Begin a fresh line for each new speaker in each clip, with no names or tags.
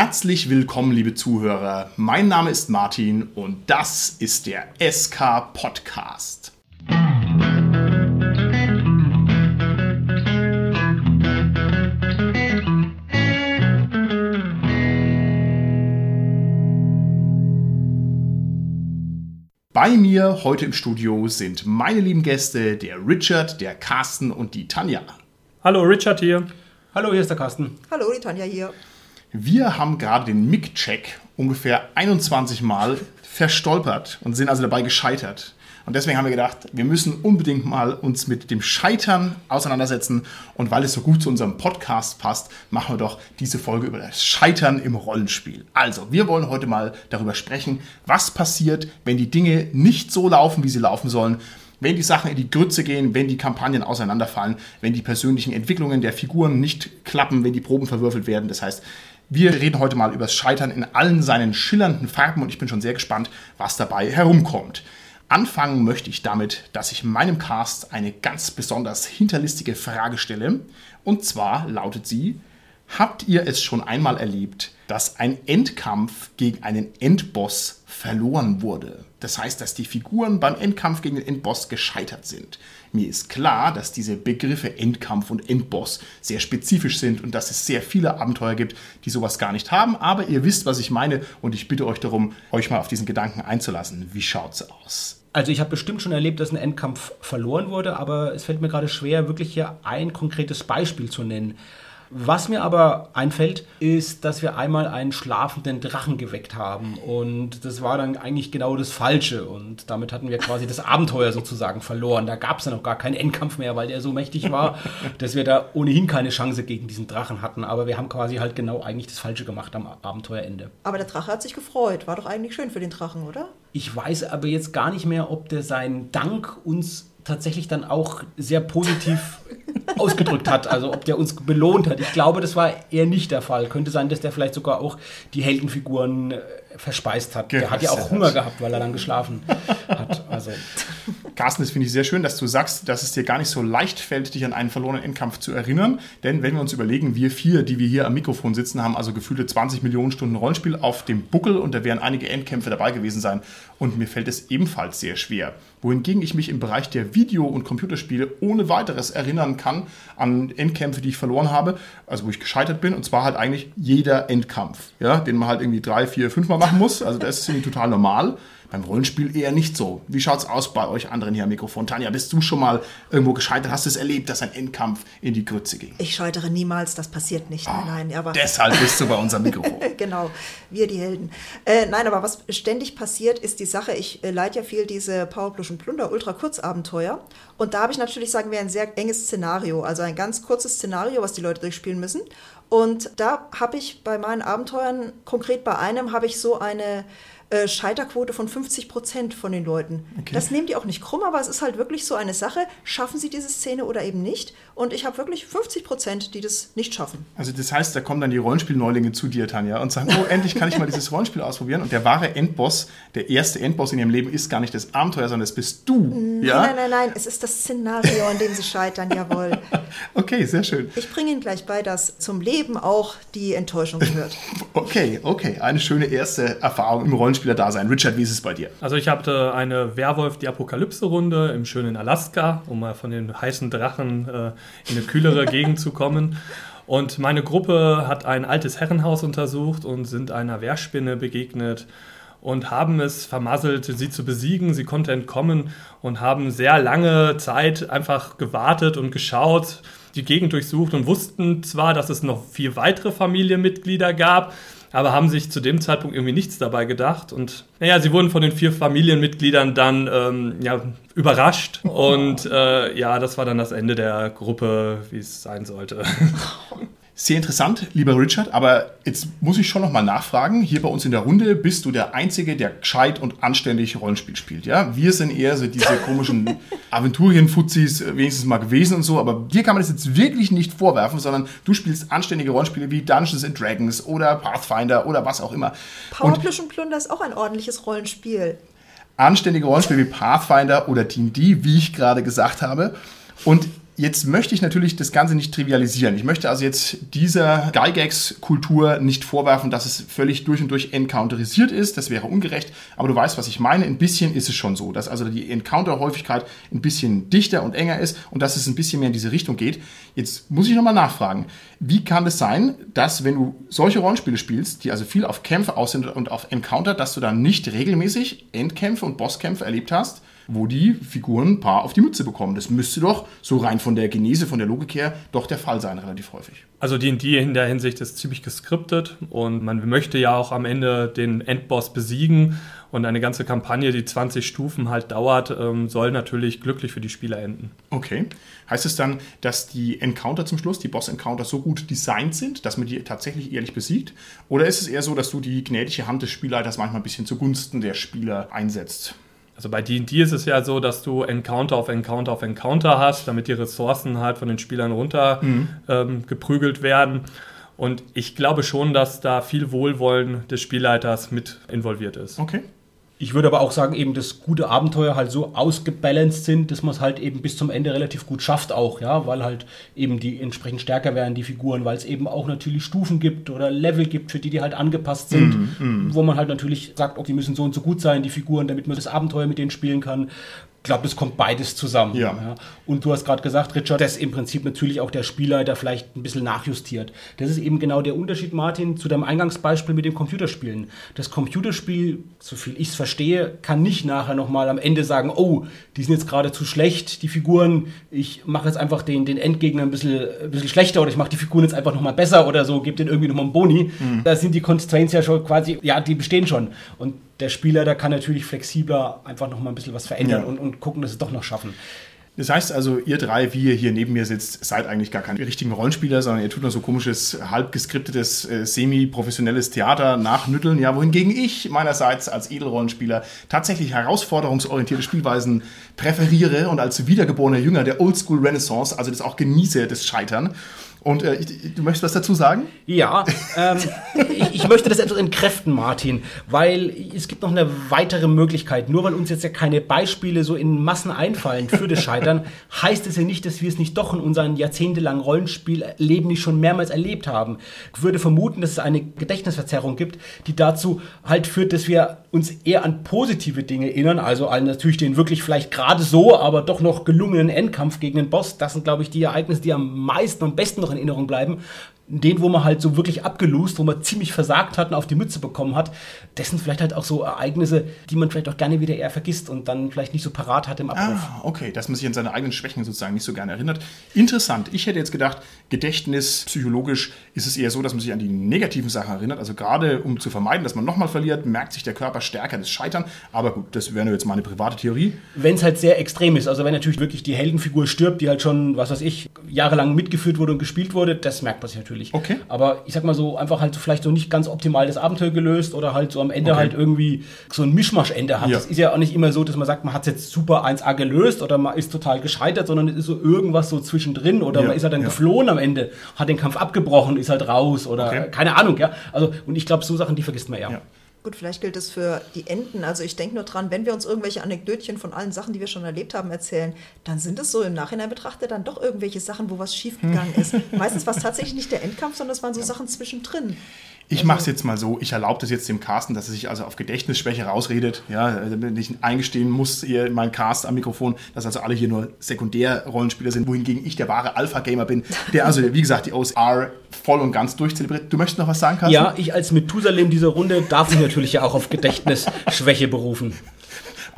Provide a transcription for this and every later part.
Herzlich willkommen, liebe Zuhörer. Mein Name ist Martin und das ist der SK Podcast. Bei mir heute im Studio sind meine lieben Gäste, der Richard, der Carsten und die Tanja.
Hallo, Richard hier.
Hallo, hier ist der Carsten.
Hallo, die Tanja hier.
Wir haben gerade den Mic-Check ungefähr 21 Mal verstolpert und sind also dabei gescheitert. Und deswegen haben wir gedacht, wir müssen unbedingt mal uns mit dem Scheitern auseinandersetzen. Und weil es so gut zu unserem Podcast passt, machen wir doch diese Folge über das Scheitern im Rollenspiel. Also, wir wollen heute mal darüber sprechen, was passiert, wenn die Dinge nicht so laufen, wie sie laufen sollen wenn die Sachen in die Grütze gehen, wenn die Kampagnen auseinanderfallen, wenn die persönlichen Entwicklungen der Figuren nicht klappen, wenn die Proben verwürfelt werden. Das heißt, wir reden heute mal über das Scheitern in allen seinen schillernden Farben und ich bin schon sehr gespannt, was dabei herumkommt. Anfangen möchte ich damit, dass ich meinem Cast eine ganz besonders hinterlistige Frage stelle. Und zwar lautet sie, habt ihr es schon einmal erlebt, dass ein Endkampf gegen einen Endboss verloren wurde? Das heißt, dass die Figuren beim Endkampf gegen den Endboss gescheitert sind. Mir ist klar, dass diese Begriffe Endkampf und Endboss sehr spezifisch sind und dass es sehr viele Abenteuer gibt, die sowas gar nicht haben. Aber ihr wisst, was ich meine und ich bitte euch darum, euch mal auf diesen Gedanken einzulassen. Wie schaut's aus?
Also ich habe bestimmt schon erlebt, dass ein Endkampf verloren wurde, aber es fällt mir gerade schwer, wirklich hier ein konkretes Beispiel zu nennen. Was mir aber einfällt, ist, dass wir einmal einen schlafenden Drachen geweckt haben. Und das war dann eigentlich genau das Falsche. Und damit hatten wir quasi das Abenteuer sozusagen verloren. Da gab es dann auch gar keinen Endkampf mehr, weil der so mächtig war, dass wir da ohnehin keine Chance gegen diesen Drachen hatten. Aber wir haben quasi halt genau eigentlich das Falsche gemacht am Abenteuerende.
Aber der Drache hat sich gefreut. War doch eigentlich schön für den Drachen, oder?
Ich weiß aber jetzt gar nicht mehr, ob der seinen Dank uns tatsächlich dann auch sehr positiv ausgedrückt hat, also ob der uns belohnt hat. Ich glaube, das war eher nicht der Fall. Könnte sein, dass der vielleicht sogar auch die Heldenfiguren äh, verspeist hat. Der hat ja auch Hunger gehabt, weil er dann geschlafen hat. Also.
Carsten, das finde ich sehr schön, dass du sagst, dass es dir gar nicht so leicht fällt, dich an einen verlorenen Endkampf zu erinnern. Denn wenn wir uns überlegen, wir vier, die wir hier am Mikrofon sitzen, haben also gefühlte 20 Millionen Stunden Rollenspiel auf dem Buckel und da wären einige Endkämpfe dabei gewesen sein. Und mir fällt es ebenfalls sehr schwer. Wohingegen ich mich im Bereich der Video- und Computerspiele ohne weiteres erinnern kann an Endkämpfe, die ich verloren habe, also wo ich gescheitert bin. Und zwar halt eigentlich jeder Endkampf, ja, den man halt irgendwie drei, vier, fünf Mal machen muss. Also das ist irgendwie total normal. Beim Rollenspiel eher nicht so. Wie schaut's aus bei euch anderen hier am Mikrofon? Tanja, bist du schon mal irgendwo gescheitert? Hast du es erlebt, dass ein Endkampf in die Grütze ging?
Ich scheitere niemals, das passiert nicht.
Ah,
nein, aber
deshalb bist du bei unserem Mikrofon.
genau, wir die Helden. Äh, nein, aber was ständig passiert, ist die Sache, ich äh, leite ja viel diese Powerplush und Plunder Ultra Kurzabenteuer und da habe ich natürlich, sagen wir, ein sehr enges Szenario, also ein ganz kurzes Szenario, was die Leute durchspielen müssen. Und da habe ich bei meinen Abenteuern, konkret bei einem, habe ich so eine äh, Scheiterquote von 50 Prozent von den Leuten. Okay. Das nehmen die auch nicht krumm, aber es ist halt wirklich so eine Sache, schaffen sie diese Szene oder eben nicht. Und ich habe wirklich 50 Prozent, die das nicht schaffen.
Also das heißt, da kommen dann die Rollenspielneulinge zu dir, Tanja, und sagen, oh, endlich kann ich mal dieses Rollenspiel ausprobieren. Und der wahre Endboss, der erste Endboss in ihrem Leben ist gar nicht das Abenteuer, sondern das bist du.
Nein,
ja?
nein, nein, nein, es ist das Szenario, an dem sie scheitern, jawohl.
Okay, sehr schön.
Ich bringe Ihnen gleich bei, dass zum Leben auch die Enttäuschung gehört.
okay, okay, eine schöne erste Erfahrung im Rollenspiel Rollenspieler-Dasein. Richard, wie ist es bei dir?
Also ich hatte eine Werwolf die Apokalypse-Runde im schönen Alaska, um mal von den heißen Drachen äh, in eine kühlere Gegend zu kommen. Und meine Gruppe hat ein altes Herrenhaus untersucht und sind einer Wehrspinne begegnet und haben es vermasselt, sie zu besiegen. Sie konnte entkommen und haben sehr lange Zeit einfach gewartet und geschaut, die Gegend durchsucht und wussten zwar, dass es noch vier weitere Familienmitglieder gab, aber haben sich zu dem Zeitpunkt irgendwie nichts dabei gedacht. Und naja, sie wurden von den vier Familienmitgliedern dann ähm, ja, überrascht. Und äh, ja, das war dann das Ende der Gruppe, wie es sein sollte.
Sehr interessant, lieber Richard, aber jetzt muss ich schon nochmal nachfragen. Hier bei uns in der Runde bist du der Einzige, der gescheit und anständig Rollenspiel spielt. Ja? Wir sind eher so diese komischen Aventurien-Fuzis äh, wenigstens mal gewesen und so, aber dir kann man das jetzt wirklich nicht vorwerfen, sondern du spielst anständige Rollenspiele wie Dungeons and Dragons oder Pathfinder oder was auch immer.
Powerplus und Plunder ist auch ein ordentliches Rollenspiel.
Anständige Rollenspiele wie Pathfinder oder D&D, wie ich gerade gesagt habe. Und Jetzt möchte ich natürlich das Ganze nicht trivialisieren. Ich möchte also jetzt dieser Gygax-Kultur nicht vorwerfen, dass es völlig durch und durch encounterisiert ist. Das wäre ungerecht. Aber du weißt, was ich meine. Ein bisschen ist es schon so, dass also die Encounter-Häufigkeit ein bisschen dichter und enger ist und dass es ein bisschen mehr in diese Richtung geht. Jetzt muss ich nochmal nachfragen. Wie kann es sein, dass wenn du solche Rollenspiele spielst, die also viel auf Kämpfe aus sind und auf Encounter, dass du dann nicht regelmäßig Endkämpfe und Bosskämpfe erlebt hast? Wo die Figuren ein paar auf die Mütze bekommen. Das müsste doch so rein von der Genese, von der Logik her, doch der Fall sein, relativ häufig.
Also D&D in der Hinsicht ist ziemlich geskriptet und man möchte ja auch am Ende den Endboss besiegen und eine ganze Kampagne, die 20 Stufen halt dauert, ähm, soll natürlich glücklich für die Spieler enden.
Okay. Heißt es dann, dass die Encounter zum Schluss, die Boss-Encounter so gut designt sind, dass man die tatsächlich ehrlich besiegt? Oder ist es eher so, dass du die gnädige Hand des Spielleiters manchmal ein bisschen zugunsten der Spieler einsetzt?
Also bei D&D ist es ja so, dass du Encounter auf Encounter auf Encounter hast, damit die Ressourcen halt von den Spielern runter mhm. ähm, geprügelt werden. Und ich glaube schon, dass da viel Wohlwollen des Spielleiters mit involviert ist.
Okay. Ich würde aber auch sagen, eben, dass gute Abenteuer halt so ausgebalanced sind, dass man es halt eben bis zum Ende relativ gut schafft auch, ja, weil halt eben die entsprechend stärker werden, die Figuren, weil es eben auch natürlich Stufen gibt oder Level gibt, für die die halt angepasst sind, mm, mm. wo man halt natürlich sagt, okay, die müssen so und so gut sein, die Figuren, damit man das Abenteuer mit denen spielen kann glaube, es kommt beides zusammen. Ja. ja. Und du hast gerade gesagt, Richard, dass im Prinzip natürlich auch der Spielleiter vielleicht ein bisschen nachjustiert. Das ist eben genau der Unterschied, Martin, zu deinem Eingangsbeispiel mit dem Computerspielen. Das Computerspiel, so viel ich es verstehe, kann nicht nachher nochmal am Ende sagen, oh, die sind jetzt gerade zu schlecht, die Figuren, ich mache jetzt einfach den, den Endgegner ein bisschen, ein bisschen schlechter oder ich mache die Figuren jetzt einfach nochmal besser oder so, gebe denen irgendwie nochmal einen Boni. Mhm. Da sind die Constraints ja schon quasi, ja, die bestehen schon. Und der Spieler, der kann natürlich flexibler einfach noch mal ein bisschen was verändern ja. und, und gucken, dass sie es doch noch schaffen.
Das heißt also, ihr drei, wie ihr hier neben mir sitzt, seid eigentlich gar keine richtigen Rollenspieler, sondern ihr tut nur so komisches, halb geskriptetes, äh, semi-professionelles Theater nachnütteln. Ja, wohingegen ich meinerseits als Edelrollenspieler tatsächlich herausforderungsorientierte Spielweisen präferiere und als wiedergeborener Jünger der Oldschool Renaissance, also das auch genieße, das Scheitern. Und äh, du möchtest was dazu sagen?
Ja, ähm, ich, ich, möchte das etwas entkräften, Martin, weil es gibt noch eine weitere Möglichkeit. Nur weil uns jetzt ja keine Beispiele so in Massen einfallen für das Scheitern, heißt es ja nicht, dass wir es nicht doch in unserem jahrzehntelangen Rollenspielleben nicht schon mehrmals erlebt haben. Ich würde vermuten, dass es eine Gedächtnisverzerrung gibt, die dazu halt führt, dass wir uns eher an positive Dinge erinnern, also an natürlich den wirklich vielleicht gerade so, aber doch noch gelungenen Endkampf gegen den Boss. Das sind, glaube ich, die Ereignisse, die am meisten, am besten noch in Erinnerung bleiben den, wo man halt so wirklich abgelust, wo man ziemlich versagt hat und auf die Mütze bekommen hat, das sind vielleicht halt auch so Ereignisse, die man vielleicht auch gerne wieder eher vergisst und dann vielleicht nicht so parat hat im Abruf.
Ah, okay, dass man sich an seine eigenen Schwächen sozusagen nicht so gerne erinnert. Interessant. Ich hätte jetzt gedacht, Gedächtnis psychologisch ist es eher so, dass man sich an die negativen Sachen erinnert. Also gerade um zu vermeiden, dass man nochmal verliert, merkt sich der Körper stärker das Scheitern. Aber gut, das wäre nur jetzt meine private Theorie.
Wenn es halt sehr extrem ist, also wenn natürlich wirklich die Heldenfigur stirbt, die halt schon, was weiß ich, jahrelang mitgeführt wurde und gespielt wurde, das merkt man sich natürlich natürlich.
Okay.
Aber ich sag mal so, einfach halt so vielleicht so nicht ganz optimal das Abenteuer gelöst oder halt so am Ende okay. halt irgendwie so ein Mischmaschende hat. Ja. Das ist ja auch nicht immer so, dass man sagt, man hat es jetzt super 1A gelöst oder man ist total gescheitert, sondern es ist so irgendwas so zwischendrin oder ja. man ist halt dann ja. geflohen am Ende, hat den Kampf abgebrochen, ist halt raus oder okay. keine Ahnung, ja. Also, und ich glaube, so Sachen, die vergisst man ja.
Gut, vielleicht gilt es für die Enden. Also ich denke nur dran, wenn wir uns irgendwelche Anekdötchen von allen Sachen, die wir schon erlebt haben, erzählen, dann sind es so im Nachhinein betrachtet dann doch irgendwelche Sachen, wo was schiefgegangen ist. Meistens war es tatsächlich nicht der Endkampf, sondern es waren so ja. Sachen zwischendrin.
Ich mache es jetzt mal so, ich erlaube das jetzt dem Carsten, dass er sich also auf Gedächtnisschwäche rausredet. Ja, damit ich eingestehen muss, ihr mein Cast am Mikrofon, dass also alle hier nur Sekundär-Rollenspieler sind, wohingegen ich der wahre Alpha-Gamer bin, der also, wie gesagt, die OSR voll und ganz durchzelebriert. Du möchtest noch was sagen, Carsten?
Ja, ich als Methusalem dieser Runde darf mich natürlich ja auch auf Gedächtnisschwäche berufen.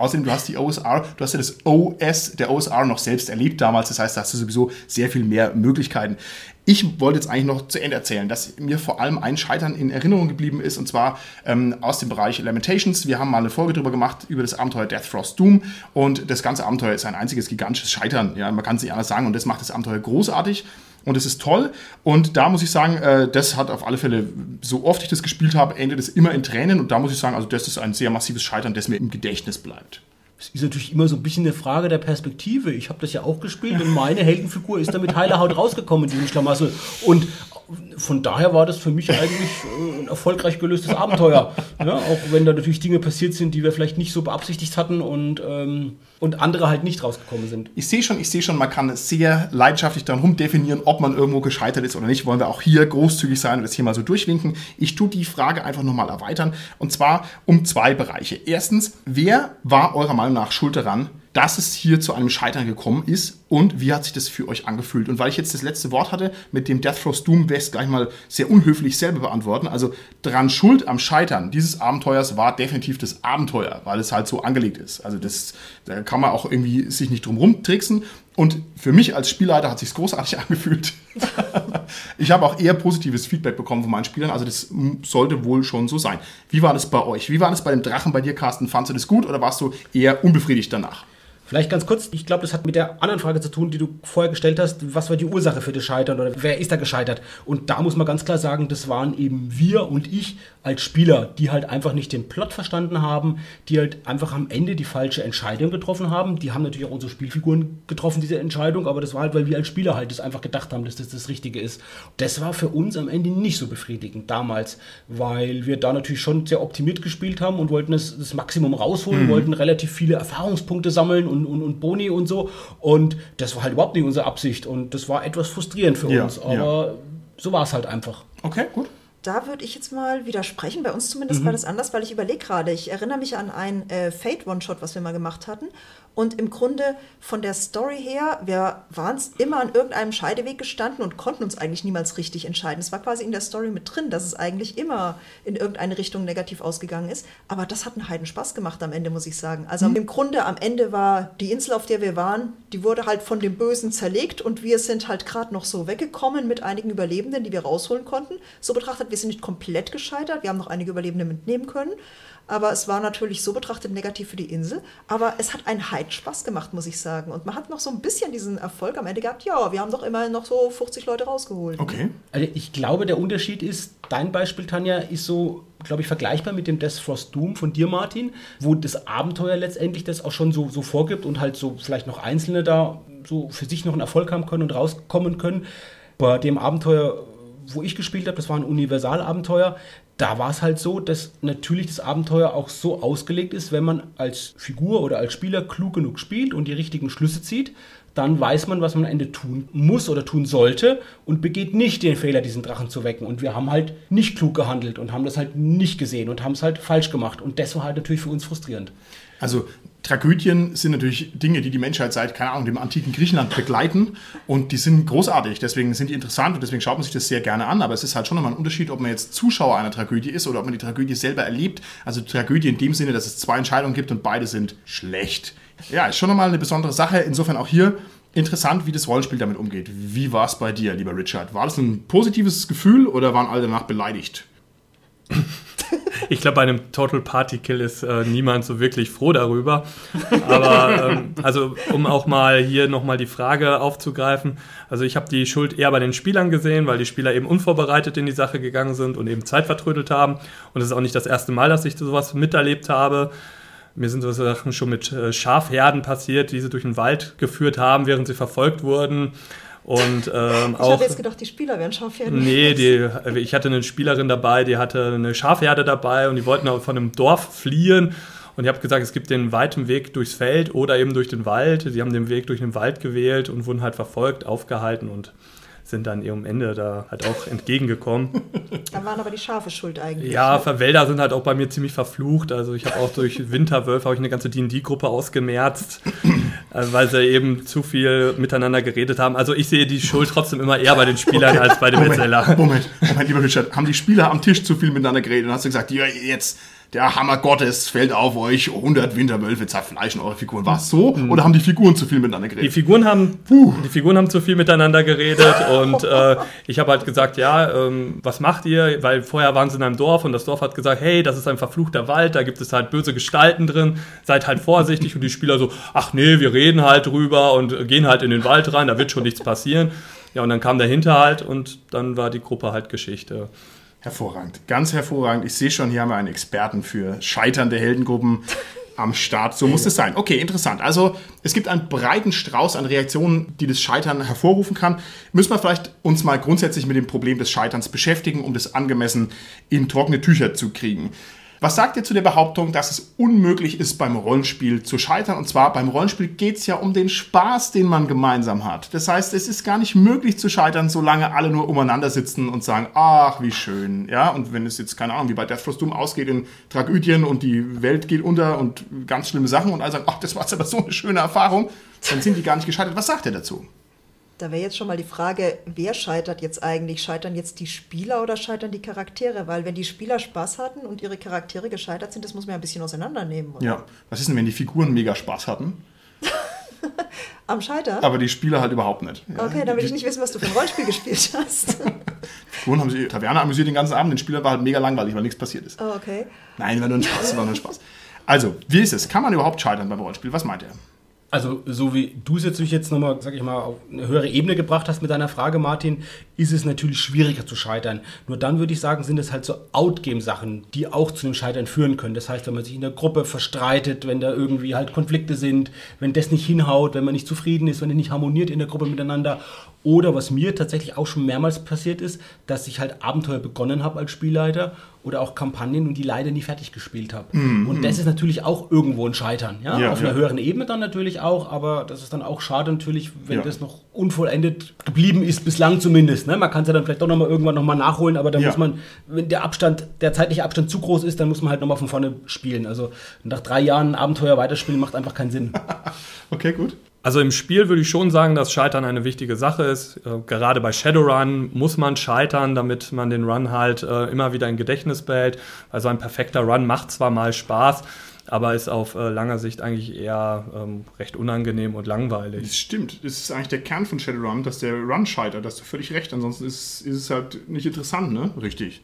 Außerdem, du hast die OSR, du hast ja das OS der OSR noch selbst erlebt damals. Das heißt, da hast du sowieso sehr viel mehr Möglichkeiten. Ich wollte jetzt eigentlich noch zu Ende erzählen, dass mir vor allem ein Scheitern in Erinnerung geblieben ist, und zwar ähm, aus dem Bereich Lamentations. Wir haben mal eine Folge darüber gemacht, über das Abenteuer Death Frost Doom. Und das ganze Abenteuer ist ein einziges gigantisches Scheitern. Ja, man kann es nicht anders sagen. Und das macht das Abenteuer großartig. Und es ist toll. Und da muss ich sagen, äh, das hat auf alle Fälle, so oft ich das gespielt habe, endet es immer in Tränen. Und da muss ich sagen, also das ist ein sehr massives Scheitern, das mir im Gedächtnis bleibt.
Es ist natürlich immer so ein bisschen eine Frage der Perspektive. Ich habe das ja auch gespielt und meine Heldenfigur ist damit heiler Haut rausgekommen in diesem Schlamassel. Und von daher war das für mich eigentlich äh, ein erfolgreich gelöstes Abenteuer. Ja, auch wenn da natürlich Dinge passiert sind, die wir vielleicht nicht so beabsichtigt hatten und, ähm, und andere halt nicht rausgekommen sind.
Ich sehe schon, ich sehe schon, man kann sehr leidenschaftlich daran rumdefinieren, ob man irgendwo gescheitert ist oder nicht. Wollen wir auch hier großzügig sein und das hier mal so durchwinken. Ich tue die Frage einfach nochmal erweitern und zwar um zwei Bereiche. Erstens, wer war eurer Meinung nach schuld daran, dass es hier zu einem Scheitern gekommen ist und wie hat sich das für euch angefühlt? Und weil ich jetzt das letzte Wort hatte mit dem Death Throws Doom, werde ich gleich mal sehr unhöflich selber beantworten. Also dran schuld am Scheitern dieses Abenteuers war definitiv das Abenteuer, weil es halt so angelegt ist. Also das, da kann man auch irgendwie sich nicht drum rumtricksen. Und für mich als Spielleiter hat sich großartig angefühlt. ich habe auch eher positives Feedback bekommen von meinen Spielern, also das sollte wohl schon so sein. Wie war das bei euch? Wie war das bei dem Drachen bei dir, Carsten? Fandest du das gut oder warst du eher unbefriedigt danach?
Vielleicht ganz kurz, ich glaube, das hat mit der anderen Frage zu tun, die du vorher gestellt hast. Was war die Ursache für das Scheitern oder wer ist da gescheitert? Und da muss man ganz klar sagen, das waren eben wir und ich als Spieler, die halt einfach nicht den Plot verstanden haben, die halt einfach am Ende die falsche Entscheidung getroffen haben. Die haben natürlich auch unsere Spielfiguren getroffen, diese Entscheidung, aber das war halt, weil wir als Spieler halt das einfach gedacht haben, dass das das Richtige ist. Das war für uns am Ende nicht so befriedigend damals, weil wir da natürlich schon sehr optimiert gespielt haben und wollten das, das Maximum rausholen, mhm. wollten relativ viele Erfahrungspunkte sammeln und und, und, und Boni und so. Und das war halt überhaupt nicht unsere Absicht. Und das war etwas frustrierend für ja, uns. Aber ja. so war es halt einfach.
Okay, gut.
Da würde ich jetzt mal widersprechen. Bei uns zumindest mhm. war das anders, weil ich überlege gerade. Ich erinnere mich an ein äh, Fate-One-Shot, was wir mal gemacht hatten. Und im Grunde von der Story her, wir waren immer an irgendeinem Scheideweg gestanden und konnten uns eigentlich niemals richtig entscheiden. Es war quasi in der Story mit drin, dass es eigentlich immer in irgendeine Richtung negativ ausgegangen ist. Aber das hat einen Heiden Spaß gemacht am Ende, muss ich sagen. Also mhm. im Grunde am Ende war die Insel, auf der wir waren, die wurde halt von dem Bösen zerlegt und wir sind halt gerade noch so weggekommen mit einigen Überlebenden, die wir rausholen konnten. So betrachtet, wir sind nicht komplett gescheitert. Wir haben noch einige Überlebende mitnehmen können aber es war natürlich so betrachtet negativ für die Insel. Aber es hat einen Heid Spaß gemacht, muss ich sagen. Und man hat noch so ein bisschen diesen Erfolg am Ende gehabt. Ja, wir haben doch immerhin noch so 50 Leute rausgeholt.
Okay.
Also ich glaube, der Unterschied ist, dein Beispiel, Tanja, ist so, glaube ich, vergleichbar mit dem Death Frost Doom von dir, Martin, wo das Abenteuer letztendlich das auch schon so, so vorgibt und halt so vielleicht noch Einzelne da so für sich noch einen Erfolg haben können und rauskommen können. Bei dem Abenteuer, wo ich gespielt habe, das war ein Universalabenteuer, da war es halt so, dass natürlich das Abenteuer auch so ausgelegt ist, wenn man als Figur oder als Spieler klug genug spielt und die richtigen Schlüsse zieht, dann weiß man, was man am Ende tun muss oder tun sollte und begeht nicht den Fehler, diesen Drachen zu wecken. Und wir haben halt nicht klug gehandelt und haben das halt nicht gesehen und haben es halt falsch gemacht. Und das war halt natürlich für uns frustrierend.
Also Tragödien sind natürlich Dinge, die die Menschheit seit, keine Ahnung, dem antiken Griechenland begleiten und die sind großartig, deswegen sind die interessant und deswegen schaut man sich das sehr gerne an, aber es ist halt schon nochmal ein Unterschied, ob man jetzt Zuschauer einer Tragödie ist oder ob man die Tragödie selber erlebt. Also Tragödie in dem Sinne, dass es zwei Entscheidungen gibt und beide sind schlecht. Ja, ist schon nochmal eine besondere Sache, insofern auch hier interessant, wie das Rollenspiel damit umgeht. Wie war es bei dir, lieber Richard? War das ein positives Gefühl oder waren alle danach beleidigt?
Ich glaube, bei einem Total Party Kill ist äh, niemand so wirklich froh darüber. Aber ähm, also um auch mal hier nochmal die Frage aufzugreifen, also ich habe die Schuld eher bei den Spielern gesehen, weil die Spieler eben unvorbereitet in die Sache gegangen sind und eben Zeit vertrödelt haben. Und es ist auch nicht das erste Mal, dass ich sowas miterlebt habe. Mir sind so Sachen schon mit äh, Schafherden passiert, die sie durch den Wald geführt haben, während sie verfolgt wurden. Und, ähm, ich
habe jetzt gedacht, die Spieler wären Schafherden.
Nee, die, ich hatte eine Spielerin dabei, die hatte eine Schafherde dabei und die wollten auch von einem Dorf fliehen. Und ich habe gesagt, es gibt den weiten Weg durchs Feld oder eben durch den Wald. Sie haben den Weg durch den Wald gewählt und wurden halt verfolgt, aufgehalten und sind dann ihrem Ende da halt auch entgegengekommen.
Dann waren aber die Schafe schuld eigentlich.
Ja, ne? Wälder sind halt auch bei mir ziemlich verflucht. Also ich habe auch durch Winterwölfe ich eine ganze D&D-Gruppe ausgemerzt, äh, weil sie eben zu viel miteinander geredet haben. Also ich sehe die Schuld trotzdem immer eher bei den Spielern als bei dem Erzähler.
Moment, Moment, lieber Richard, haben die Spieler am Tisch zu viel miteinander geredet und hast du gesagt, ja, jetzt der Hammer Gottes fällt auf euch, 100 Winterwölfe zerfleischen eure Figuren. War es so? Mhm. Oder haben die Figuren zu viel miteinander geredet?
Die Figuren haben, Puh. die Figuren haben zu viel miteinander geredet und äh, ich habe halt gesagt, ja, ähm, was macht ihr? Weil vorher waren sie in einem Dorf und das Dorf hat gesagt, hey, das ist ein verfluchter Wald, da gibt es halt böse Gestalten drin, seid halt vorsichtig und die Spieler so, ach nee, wir reden halt drüber und gehen halt in den Wald rein, da wird schon nichts passieren. Ja, und dann kam der Hinterhalt und dann war die Gruppe halt Geschichte.
Hervorragend, ganz hervorragend. Ich sehe schon, hier haben wir einen Experten für scheiternde Heldengruppen. am Start. So muss es sein. Okay, interessant. Also es gibt einen breiten Strauß an Reaktionen, die das Scheitern hervorrufen kann. Müssen wir vielleicht uns mal grundsätzlich mit dem Problem des Scheiterns beschäftigen, um das angemessen in trockene Tücher zu kriegen. Was sagt ihr zu der Behauptung, dass es unmöglich ist, beim Rollenspiel zu scheitern? Und zwar beim Rollenspiel geht es ja um den Spaß, den man gemeinsam hat. Das heißt, es ist gar nicht möglich zu scheitern, solange alle nur umeinander sitzen und sagen, ach, wie schön. Ja, und wenn es jetzt, keine Ahnung, wie bei Death Force Doom ausgeht in Tragödien und die Welt geht unter und ganz schlimme Sachen und alle sagen, ach, das war jetzt aber so eine schöne Erfahrung, dann sind die gar nicht gescheitert. Was sagt ihr dazu?
Da wäre jetzt schon mal die Frage, wer scheitert jetzt eigentlich? Scheitern jetzt die Spieler oder scheitern die Charaktere? Weil wenn die Spieler Spaß hatten und ihre Charaktere gescheitert sind, das muss man ja ein bisschen auseinandernehmen. Oder?
Ja, was ist denn, wenn die Figuren mega Spaß hatten?
Am Scheitern?
Aber die Spieler halt überhaupt nicht. Ja,
okay, dann will ich nicht wissen, was du für ein Rollenspiel gespielt hast.
Figuren haben sich Taverne amüsiert den ganzen Abend, den Spielern war halt mega langweilig, weil nichts passiert ist.
Oh, okay.
Nein, war nur ein Spaß, war nur ein Spaß. Also, wie ist es? Kann man überhaupt scheitern beim Rollenspiel? Was meint ihr?
Also, so wie du es jetzt, jetzt nochmal, sag ich mal, auf eine höhere Ebene gebracht hast mit deiner Frage, Martin, ist es natürlich schwieriger zu scheitern. Nur dann würde ich sagen, sind es halt so Outgame-Sachen, die auch zu einem Scheitern führen können. Das heißt, wenn man sich in der Gruppe verstreitet, wenn da irgendwie halt Konflikte sind, wenn das nicht hinhaut, wenn man nicht zufrieden ist, wenn es nicht harmoniert in der Gruppe miteinander. Oder was mir tatsächlich auch schon mehrmals passiert ist, dass ich halt Abenteuer begonnen habe als Spielleiter oder auch Kampagnen und die leider nie fertig gespielt habe. Mm, und das ist natürlich auch irgendwo ein Scheitern. Ja? ja Auf einer höheren Ebene dann natürlich auch, aber das ist dann auch schade natürlich, wenn ja. das noch unvollendet geblieben ist, bislang zumindest. Ne? Man kann es ja dann vielleicht doch nochmal irgendwann nochmal nachholen, aber dann muss man, wenn der Abstand, der zeitliche Abstand zu groß ist, dann muss man halt nochmal von vorne spielen. Also nach drei Jahren Abenteuer weiterspielen macht einfach keinen Sinn.
okay, gut.
Also im Spiel würde ich schon sagen, dass Scheitern eine wichtige Sache ist. Äh, gerade bei Shadowrun muss man scheitern, damit man den Run halt äh, immer wieder im Gedächtnis behält. Also ein perfekter Run macht zwar mal Spaß, aber ist auf äh, langer Sicht eigentlich eher ähm, recht unangenehm und langweilig.
Das stimmt. Das ist eigentlich der Kern von Shadowrun, dass der Run scheitert. Da hast du völlig recht. Ansonsten ist, ist es halt nicht interessant, ne? Richtig.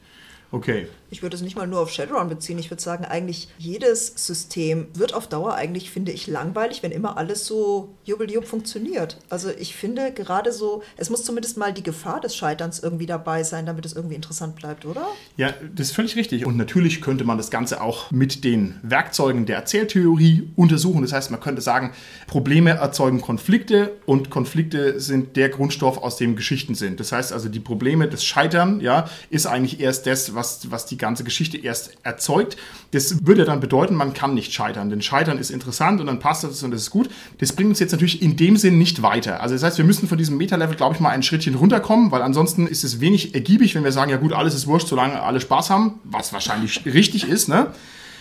Okay.
Ich würde es nicht mal nur auf Shadowrun beziehen. Ich würde sagen, eigentlich jedes System wird auf Dauer eigentlich, finde ich, langweilig, wenn immer alles so jubeljub funktioniert. Also ich finde gerade so, es muss zumindest mal die Gefahr des Scheiterns irgendwie dabei sein, damit es irgendwie interessant bleibt, oder?
Ja, das ist völlig richtig. Und natürlich könnte man das Ganze auch mit den Werkzeugen der Erzähltheorie untersuchen. Das heißt, man könnte sagen, Probleme erzeugen Konflikte und Konflikte sind der Grundstoff, aus dem Geschichten sind. Das heißt also, die Probleme des Scheitern, ja, ist eigentlich erst das, was, was die ganze Geschichte erst erzeugt. Das würde dann bedeuten, man kann nicht scheitern. Denn Scheitern ist interessant und dann passt das und das ist gut. Das bringt uns jetzt natürlich in dem Sinn nicht weiter. Also das heißt, wir müssen von diesem Meta-Level, glaube ich, mal ein Schrittchen runterkommen, weil ansonsten ist es wenig ergiebig, wenn wir sagen, ja gut, alles ist wurscht, solange alle Spaß haben, was wahrscheinlich richtig ist. Ne?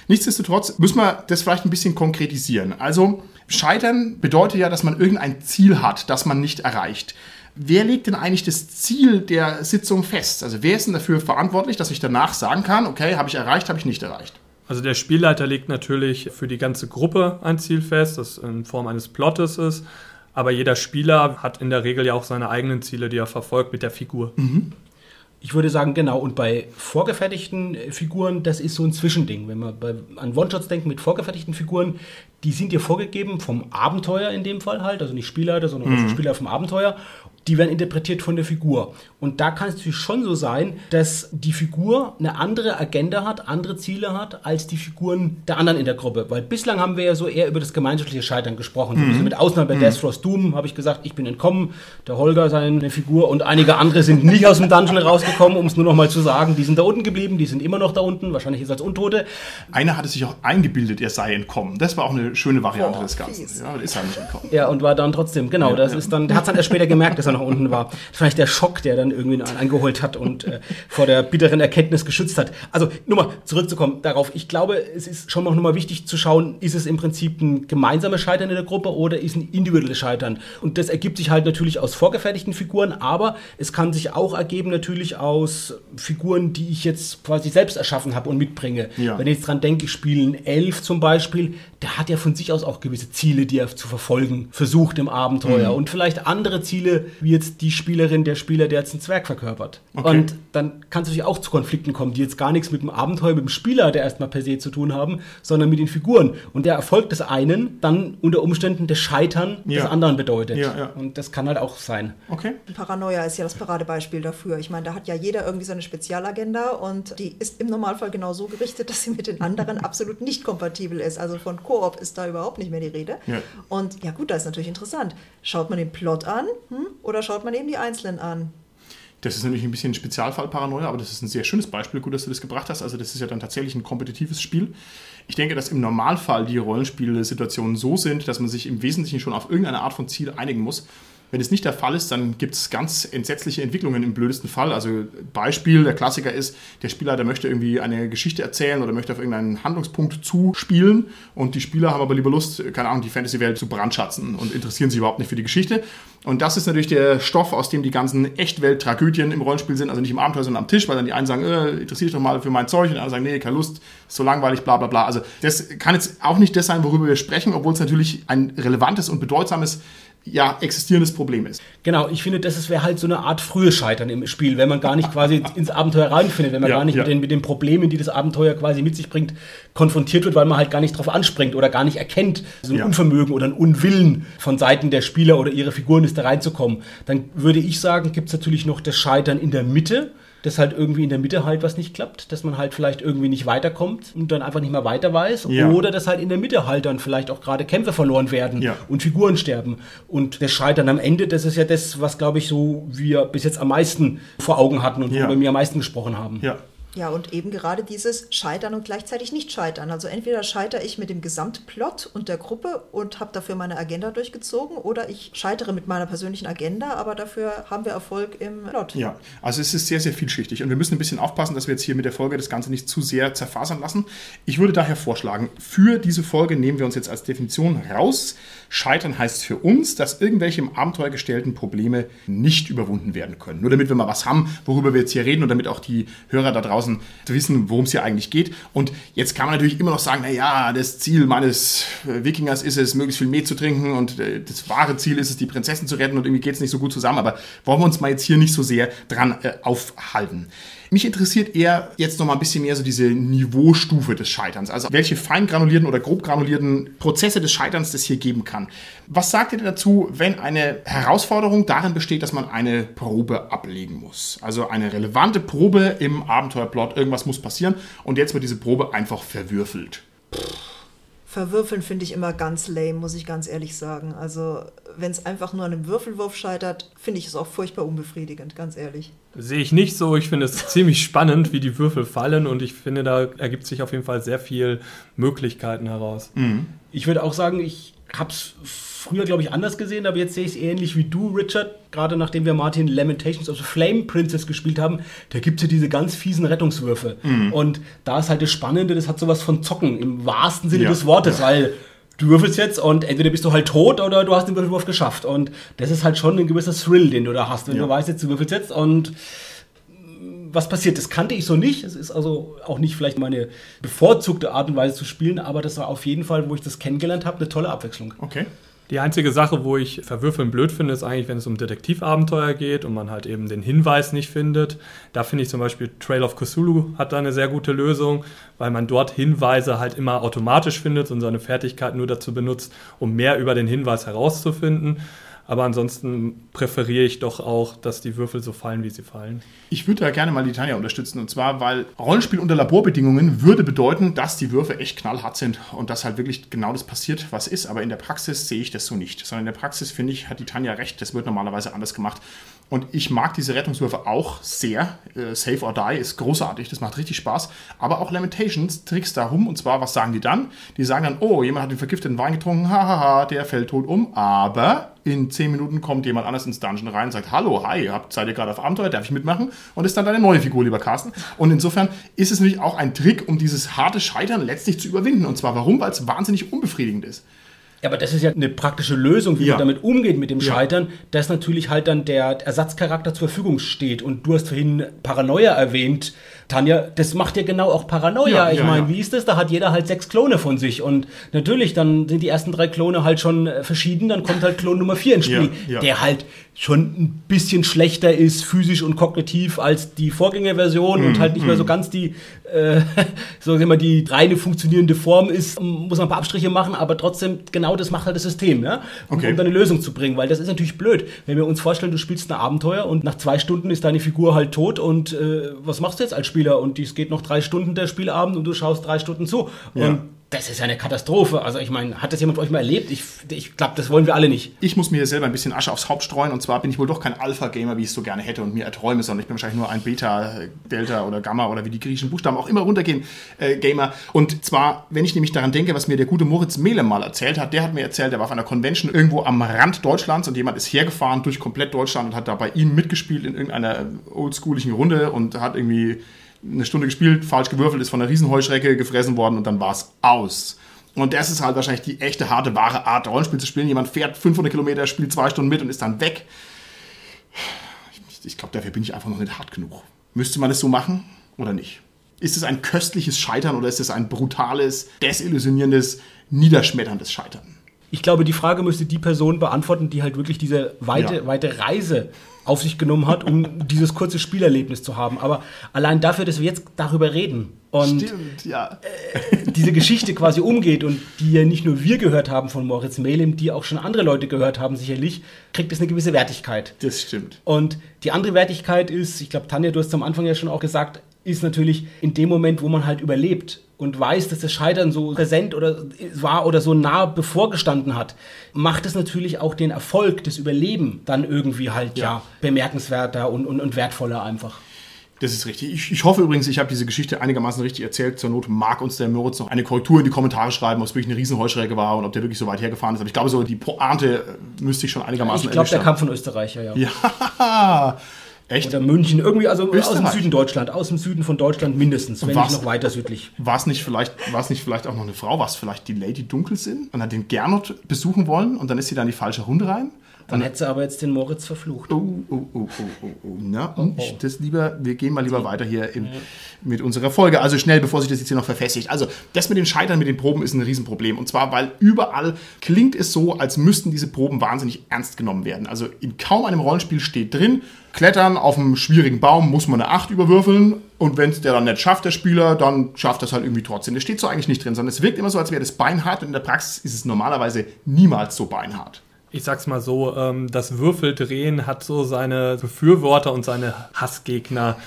Nichtsdestotrotz müssen wir das vielleicht ein bisschen konkretisieren. Also Scheitern bedeutet ja, dass man irgendein Ziel hat, das man nicht erreicht wer legt denn eigentlich das Ziel der Sitzung fest? Also wer ist denn dafür verantwortlich, dass ich danach sagen kann, okay, habe ich erreicht, habe ich nicht erreicht?
Also der Spielleiter legt natürlich für die ganze Gruppe ein Ziel fest, das in Form eines Plottes ist. Aber jeder Spieler hat in der Regel ja auch seine eigenen Ziele, die er verfolgt mit der Figur. Mhm.
Ich würde sagen, genau. Und bei vorgefertigten Figuren, das ist so ein Zwischending. Wenn man bei, an One-Shots denkt mit vorgefertigten Figuren, die sind dir vorgegeben vom Abenteuer in dem Fall halt, also nicht Spielleiter, sondern mhm. Spieler vom Abenteuer die werden interpretiert von der Figur. Und da kann es natürlich schon so sein, dass die Figur eine andere Agenda hat, andere Ziele hat, als die Figuren der anderen in der Gruppe. Weil bislang haben wir ja so eher über das gemeinschaftliche Scheitern gesprochen. Mhm. Mit Ausnahme bei mhm. Death Frost Doom habe ich gesagt, ich bin entkommen, der Holger seine Figur und einige andere sind nicht aus dem Dungeon rausgekommen, um es nur noch mal zu sagen. Die sind da unten geblieben, die sind immer noch da unten, wahrscheinlich ist als Untote.
Einer hatte sich auch eingebildet, er sei entkommen. Das war auch eine schöne Variante oh, des Ganzen. Ja, ist
halt nicht entkommen. Ja, und war dann trotzdem, genau, ja, das ja. ist dann, der hat es dann erst später gemerkt, dass er nach unten war. Vielleicht der Schock, der dann irgendwie einen eingeholt hat und äh, vor der bitteren Erkenntnis geschützt hat. Also nur mal zurückzukommen darauf. Ich glaube, es ist schon noch mal wichtig zu schauen, ist es im Prinzip ein gemeinsames Scheitern in der Gruppe oder ist ein individuelles Scheitern? Und das ergibt sich halt natürlich aus vorgefertigten Figuren, aber es kann sich auch ergeben natürlich aus Figuren, die ich jetzt quasi selbst erschaffen habe und mitbringe. Ja. Wenn ich jetzt dran denke, ich spiele einen Elf zum Beispiel, der hat ja von sich aus auch gewisse Ziele, die er zu verfolgen versucht im Abenteuer. Mhm. Und vielleicht andere Ziele, wie jetzt die Spielerin, der Spieler, der jetzt einen Zwerg verkörpert.
Okay.
Und dann kann es natürlich auch zu Konflikten kommen, die jetzt gar nichts mit dem Abenteuer, mit dem Spieler, der erstmal per se zu tun haben, sondern mit den Figuren. Und der Erfolg des einen dann unter Umständen das Scheitern
Ja.
des anderen bedeutet.
Ja, ja.
Und das kann halt auch sein.
Okay.
Paranoia ist ja das Paradebeispiel dafür. Ich meine, da hat ja jeder irgendwie seine Spezialagenda und die ist im Normalfall genau so gerichtet, dass sie mit den anderen absolut nicht kompatibel ist. Also von Koop ist da überhaupt nicht mehr die Rede.
Ja.
Und ja gut, das ist natürlich interessant. Schaut man den Plot an hm? oder schaut man eben die Einzelnen an?
Das ist natürlich ein bisschen ein Spezialfall Paranoia, aber das ist ein sehr schönes Beispiel. Gut, dass du das gebracht hast. Also, das ist ja dann tatsächlich ein kompetitives Spiel. Ich denke, dass im Normalfall die Rollenspielsituationen so sind, dass man sich im Wesentlichen schon auf irgendeine Art von Ziel einigen muss. Wenn es nicht der Fall ist, dann gibt es ganz entsetzliche Entwicklungen im blödesten Fall. Also Beispiel, der Klassiker ist, der Spieler, der möchte irgendwie eine Geschichte erzählen oder möchte auf irgendeinen Handlungspunkt zuspielen und die Spieler haben aber lieber Lust, keine Ahnung, die Fantasy-Welt zu brandschatzen und interessieren sich überhaupt nicht für die Geschichte. Und das ist natürlich der Stoff, aus dem die ganzen Echtwelt-Tragödien im Rollenspiel sind, also nicht im Abenteuer, sondern am Tisch, weil dann die einen sagen, äh, interessiert dich doch mal für mein Zeug und die anderen sagen, nee, keine Lust, ist so langweilig, bla bla bla. Also das kann jetzt auch nicht das sein, worüber wir sprechen, obwohl es natürlich ein relevantes und bedeutsames ja, existierendes Problem ist.
Genau, ich finde, das wäre halt so eine Art frühes Scheitern im Spiel, wenn man gar nicht quasi ins Abenteuer reinfindet, wenn man
Ja,
gar nicht
ja.
mit, den, mit den Problemen, die das Abenteuer quasi mit sich bringt, konfrontiert wird, weil man halt gar nicht drauf anspringt oder gar nicht erkennt, so ein
Ja.
Unvermögen oder ein Unwillen von Seiten der Spieler oder ihrer Figuren ist da reinzukommen. Dann würde ich sagen, gibt es natürlich noch das Scheitern in der Mitte, dass halt irgendwie in der Mitte halt was nicht klappt, dass man halt vielleicht irgendwie nicht weiterkommt und dann einfach nicht mehr weiter weiß.
Ja.
Oder dass halt in der Mitte halt dann vielleicht auch gerade Kämpfe verloren werden
Ja.
und Figuren sterben. Und das Scheitern am Ende, das ist ja das, was, glaube ich, so wir bis jetzt am meisten vor Augen hatten und
Ja.
worüber wir am meisten gesprochen haben.
Ja.
Ja, und eben gerade dieses Scheitern und gleichzeitig nicht scheitern. Also entweder scheitere ich mit dem Gesamtplot und der Gruppe und habe dafür meine Agenda durchgezogen oder ich scheitere mit meiner persönlichen Agenda, aber dafür haben wir Erfolg im Plot.
Ja, also es ist sehr, sehr vielschichtig und wir müssen ein bisschen aufpassen, dass wir jetzt hier mit der Folge das Ganze nicht zu sehr zerfasern lassen. Ich würde daher vorschlagen, für diese Folge nehmen wir uns jetzt als Definition raus. Scheitern heißt für uns, dass irgendwelche im Abenteuer gestellten Probleme nicht überwunden werden können. Nur damit wir mal was haben, worüber wir jetzt hier reden und damit auch die Hörer da draußen wissen, worum es hier eigentlich geht. Und jetzt kann man natürlich immer noch sagen, naja, das Ziel meines äh, Wikingers ist es, möglichst viel Met zu trinken und äh, das wahre Ziel ist es, die Prinzessin zu retten und irgendwie geht es nicht so gut zusammen. Aber wollen wir uns mal jetzt hier nicht so sehr dran äh, aufhalten. Mich interessiert eher jetzt noch mal ein bisschen mehr so diese Niveaustufe des Scheiterns. Also welche fein granulierten oder grob granulierten Prozesse des Scheiterns das hier geben kann. Was sagt ihr dazu, wenn eine Herausforderung darin besteht, dass man eine Probe ablegen muss? Also eine relevante Probe im Abenteuerplot, irgendwas muss passieren und jetzt wird diese Probe einfach verwürfelt.
Verwürfeln finde ich immer ganz lame, muss ich ganz ehrlich sagen. Also wenn es einfach nur an einem Würfelwurf scheitert, finde ich es auch furchtbar unbefriedigend, ganz ehrlich.
Sehe ich nicht so. Ich finde es ziemlich spannend, wie die Würfel fallen und ich finde, da ergibt sich auf jeden Fall sehr viel Möglichkeiten heraus.
Ich würde auch sagen, ich habe es früher, glaube ich, anders gesehen, aber jetzt sehe ich es ähnlich wie du, Richard. Gerade nachdem wir Martin Lamentations of the Flame Princess gespielt haben, da gibt es ja diese ganz fiesen Rettungswürfe. Und da ist halt das Spannende, das hat sowas von Zocken im wahrsten Sinne
Ja.
des Wortes, weil du würfelst jetzt und entweder bist du halt tot oder du hast den Würfelwurf geschafft. Und das ist halt schon ein gewisser Thrill, den du da hast, wenn
Ja.
du weißt, jetzt du würfelst jetzt und was passiert. Das kannte ich so nicht. Es ist also auch nicht vielleicht meine bevorzugte Art und Weise zu spielen, aber das war auf jeden Fall, wo ich das kennengelernt habe, eine tolle Abwechslung.
Okay.
Die einzige Sache, wo ich Verwürfeln blöd finde, ist eigentlich, wenn es um Detektivabenteuer geht und man halt eben den Hinweis nicht findet. Da finde ich zum Beispiel Trail of Cthulhu hat da eine sehr gute Lösung, weil man dort Hinweise halt immer automatisch findet und seine Fertigkeit nur dazu benutzt, um mehr über den Hinweis herauszufinden. Aber ansonsten präferiere ich doch auch, dass die Würfel so fallen, wie sie fallen.
Ich würde da gerne mal die Tanja unterstützen. Und zwar, weil Rollenspiel unter Laborbedingungen würde bedeuten, dass die Würfe echt knallhart sind und dass halt wirklich genau das passiert, was ist. Aber in der Praxis sehe ich das so nicht. Sondern in der Praxis, finde ich, hat die Tanja recht. Das wird normalerweise anders gemacht. Und ich mag diese Rettungswürfe auch sehr. Äh, Save or Die ist großartig, das macht richtig Spaß. Aber auch Lamentations trickst da rum. Und zwar, was sagen die dann? Die sagen dann, oh, jemand hat den vergifteten Wein getrunken, hahaha, der fällt tot um. Aber in 10 Minuten kommt jemand anders ins Dungeon rein und sagt, hallo, hi, seid ihr gerade auf Abenteuer, darf ich mitmachen? Und ist dann deine neue Figur, lieber Carsten. Und insofern ist es natürlich auch ein Trick, um dieses harte Scheitern letztlich zu überwinden. Und zwar warum? Weil es wahnsinnig unbefriedigend ist.
Ja, aber das ist ja eine praktische Lösung, wie
Ja.
man damit umgeht mit dem
Ja.
Scheitern, dass natürlich halt dann der Ersatzcharakter zur Verfügung steht. Und du hast vorhin Paranoia erwähnt, Tanja, das macht ja genau auch Paranoia.
Ja,
ich
ja,
meine,
ja.
wie ist das? Da hat jeder halt sechs Klone von sich. Und natürlich, dann sind die ersten drei Klone halt schon äh, verschieden. Dann kommt halt Klon Nummer vier ins Spiel, der halt schon ein bisschen schlechter ist, physisch und kognitiv, als die Vorgängerversion
Mhm,
und halt nicht mehr so ganz die, äh, so mal, die reine funktionierende Form ist. Muss man ein paar Abstriche machen, aber trotzdem, genau das macht halt das System, ja? Um,
Okay.
um dann eine Lösung zu bringen. Weil das ist natürlich blöd, wenn wir uns vorstellen, du spielst ein Abenteuer und nach zwei Stunden ist deine Figur halt tot und äh, was machst du jetzt als Spieler? Und es geht noch drei Stunden der Spielabend und du schaust drei Stunden zu.
Ja.
Und das ist ja eine Katastrophe. Also ich meine, hat das jemand von euch mal erlebt? Ich, ich glaube, das wollen wir alle nicht.
Ich muss mir hier selber ein bisschen Asche aufs Haupt streuen und zwar bin ich wohl doch kein Alpha-Gamer, wie ich es so gerne hätte und mir erträume, sondern ich bin wahrscheinlich nur ein Beta, Delta oder Gamma oder wie die griechischen Buchstaben auch immer runtergehen, äh, Gamer. Und zwar, wenn ich nämlich daran denke, was mir der gute Moritz Mehle mal erzählt hat, der hat mir erzählt, der war auf einer Convention irgendwo am Rand Deutschlands und jemand ist hergefahren durch komplett Deutschland und hat da bei ihm mitgespielt in irgendeiner oldschooligen Runde und hat irgendwie eine Stunde gespielt, falsch gewürfelt, ist von einer Riesenheuschrecke gefressen worden und dann war es aus. Und das ist halt wahrscheinlich die echte, harte, wahre Art, Rollenspiel zu spielen. Jemand fährt 500 Kilometer, spielt zwei Stunden mit und ist dann weg. Ich, ich glaube, dafür bin ich einfach noch nicht hart genug. Müsste man es so machen oder nicht? Ist es ein köstliches Scheitern oder ist es ein brutales, desillusionierendes, niederschmetterndes Scheitern?
Ich glaube, die Frage müsste die Person beantworten, die halt wirklich diese weite,
Ja.
weite Reise auf sich genommen hat, um dieses kurze Spielerlebnis zu haben. Aber allein dafür, dass wir jetzt darüber reden und
Stimmt, ja.
diese Geschichte quasi umgeht und die ja nicht nur wir gehört haben von Moritz Melem, die auch schon andere Leute gehört haben, sicherlich, kriegt es eine gewisse Wertigkeit.
Das stimmt.
Und die andere Wertigkeit ist, ich glaube, Tanja, du hast es am Anfang ja schon auch gesagt, ist natürlich in dem Moment, wo man halt überlebt und weiß, dass das Scheitern so präsent oder war oder so nah bevorgestanden hat, macht es natürlich auch den Erfolg, das Überleben dann irgendwie halt ja,
Ja.
bemerkenswerter und, und, und wertvoller einfach.
Das ist richtig. Ich, ich hoffe übrigens, ich habe diese Geschichte einigermaßen richtig erzählt. Zur Not mag uns der Moritz noch eine Korrektur in die Kommentare schreiben, ob es wirklich eine Riesenheuschrecke war und ob der wirklich so weit hergefahren ist. Aber ich glaube, so die Pointe äh, müsste ich schon einigermaßen
Ich glaube, der
erwischt
kam von Österreicher, ja.
Ja, echt?
Oder München, irgendwie, also aus dem
Österreich.
Süden Deutschland, aus dem Süden von Deutschland mindestens, wenn
was?
nicht noch weiter südlich.
War es nicht vielleicht, nicht vielleicht auch noch eine Frau? War es vielleicht die Lady Dunkelsinn und hat den Gernot besuchen wollen und dann ist sie da in die falsche Runde rein?
Dann hätte sie aber jetzt den Moritz verflucht.
Oh, oh, oh, oh, oh, oh. Na, und ich- das lieber, wir gehen mal lieber weiter hier in, mit unserer Folge. Also schnell, bevor sich das jetzt hier noch verfestigt. Also, das mit den Scheitern mit den Proben ist ein Riesenproblem. Und zwar, weil überall klingt es so, als müssten diese Proben wahnsinnig ernst genommen werden. Also, in kaum einem Rollenspiel steht drin, Klettern auf einem schwierigen Baum muss man eine 8 überwürfeln. Und wenn es der dann nicht schafft, der Spieler, dann schafft das halt irgendwie trotzdem. Das steht so eigentlich nicht drin, sondern es wirkt immer so, als wäre das beinhart. Und in der Praxis ist es normalerweise niemals so beinhart.
Ich sag's mal so, ähm, das Würfeldrehen hat so seine Befürworter und seine Hassgegner.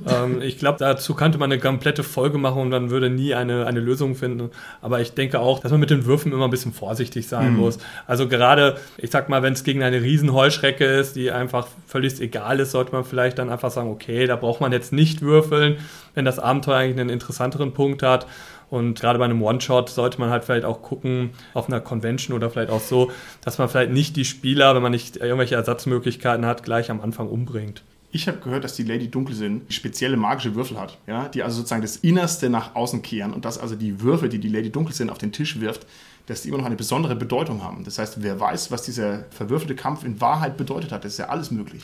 ähm, ich glaube, dazu könnte man eine komplette Folge machen und dann würde nie eine, eine Lösung finden. Aber ich denke auch, dass man mit den Würfen immer ein bisschen vorsichtig sein muss. Also gerade, ich sag mal, wenn es gegen eine Riesenheuschrecke ist, die einfach völlig egal ist, sollte man vielleicht dann einfach sagen, okay, da braucht man jetzt nicht würfeln, wenn das Abenteuer eigentlich einen interessanteren Punkt hat. Und gerade bei einem One-Shot sollte man halt vielleicht auch gucken, auf einer Convention oder vielleicht auch so, dass man vielleicht nicht die Spieler, wenn man nicht irgendwelche Ersatzmöglichkeiten hat, gleich am Anfang umbringt.
Ich habe gehört, dass die Lady Dunkelsinn spezielle magische Würfel hat, ja, die also sozusagen das Innerste nach außen kehren und dass also die Würfel, die die Lady Dunkelsinn auf den Tisch wirft, dass die immer noch eine besondere Bedeutung haben. Das heißt, wer weiß, was dieser verwürfelte Kampf in Wahrheit bedeutet hat, das ist ja alles möglich.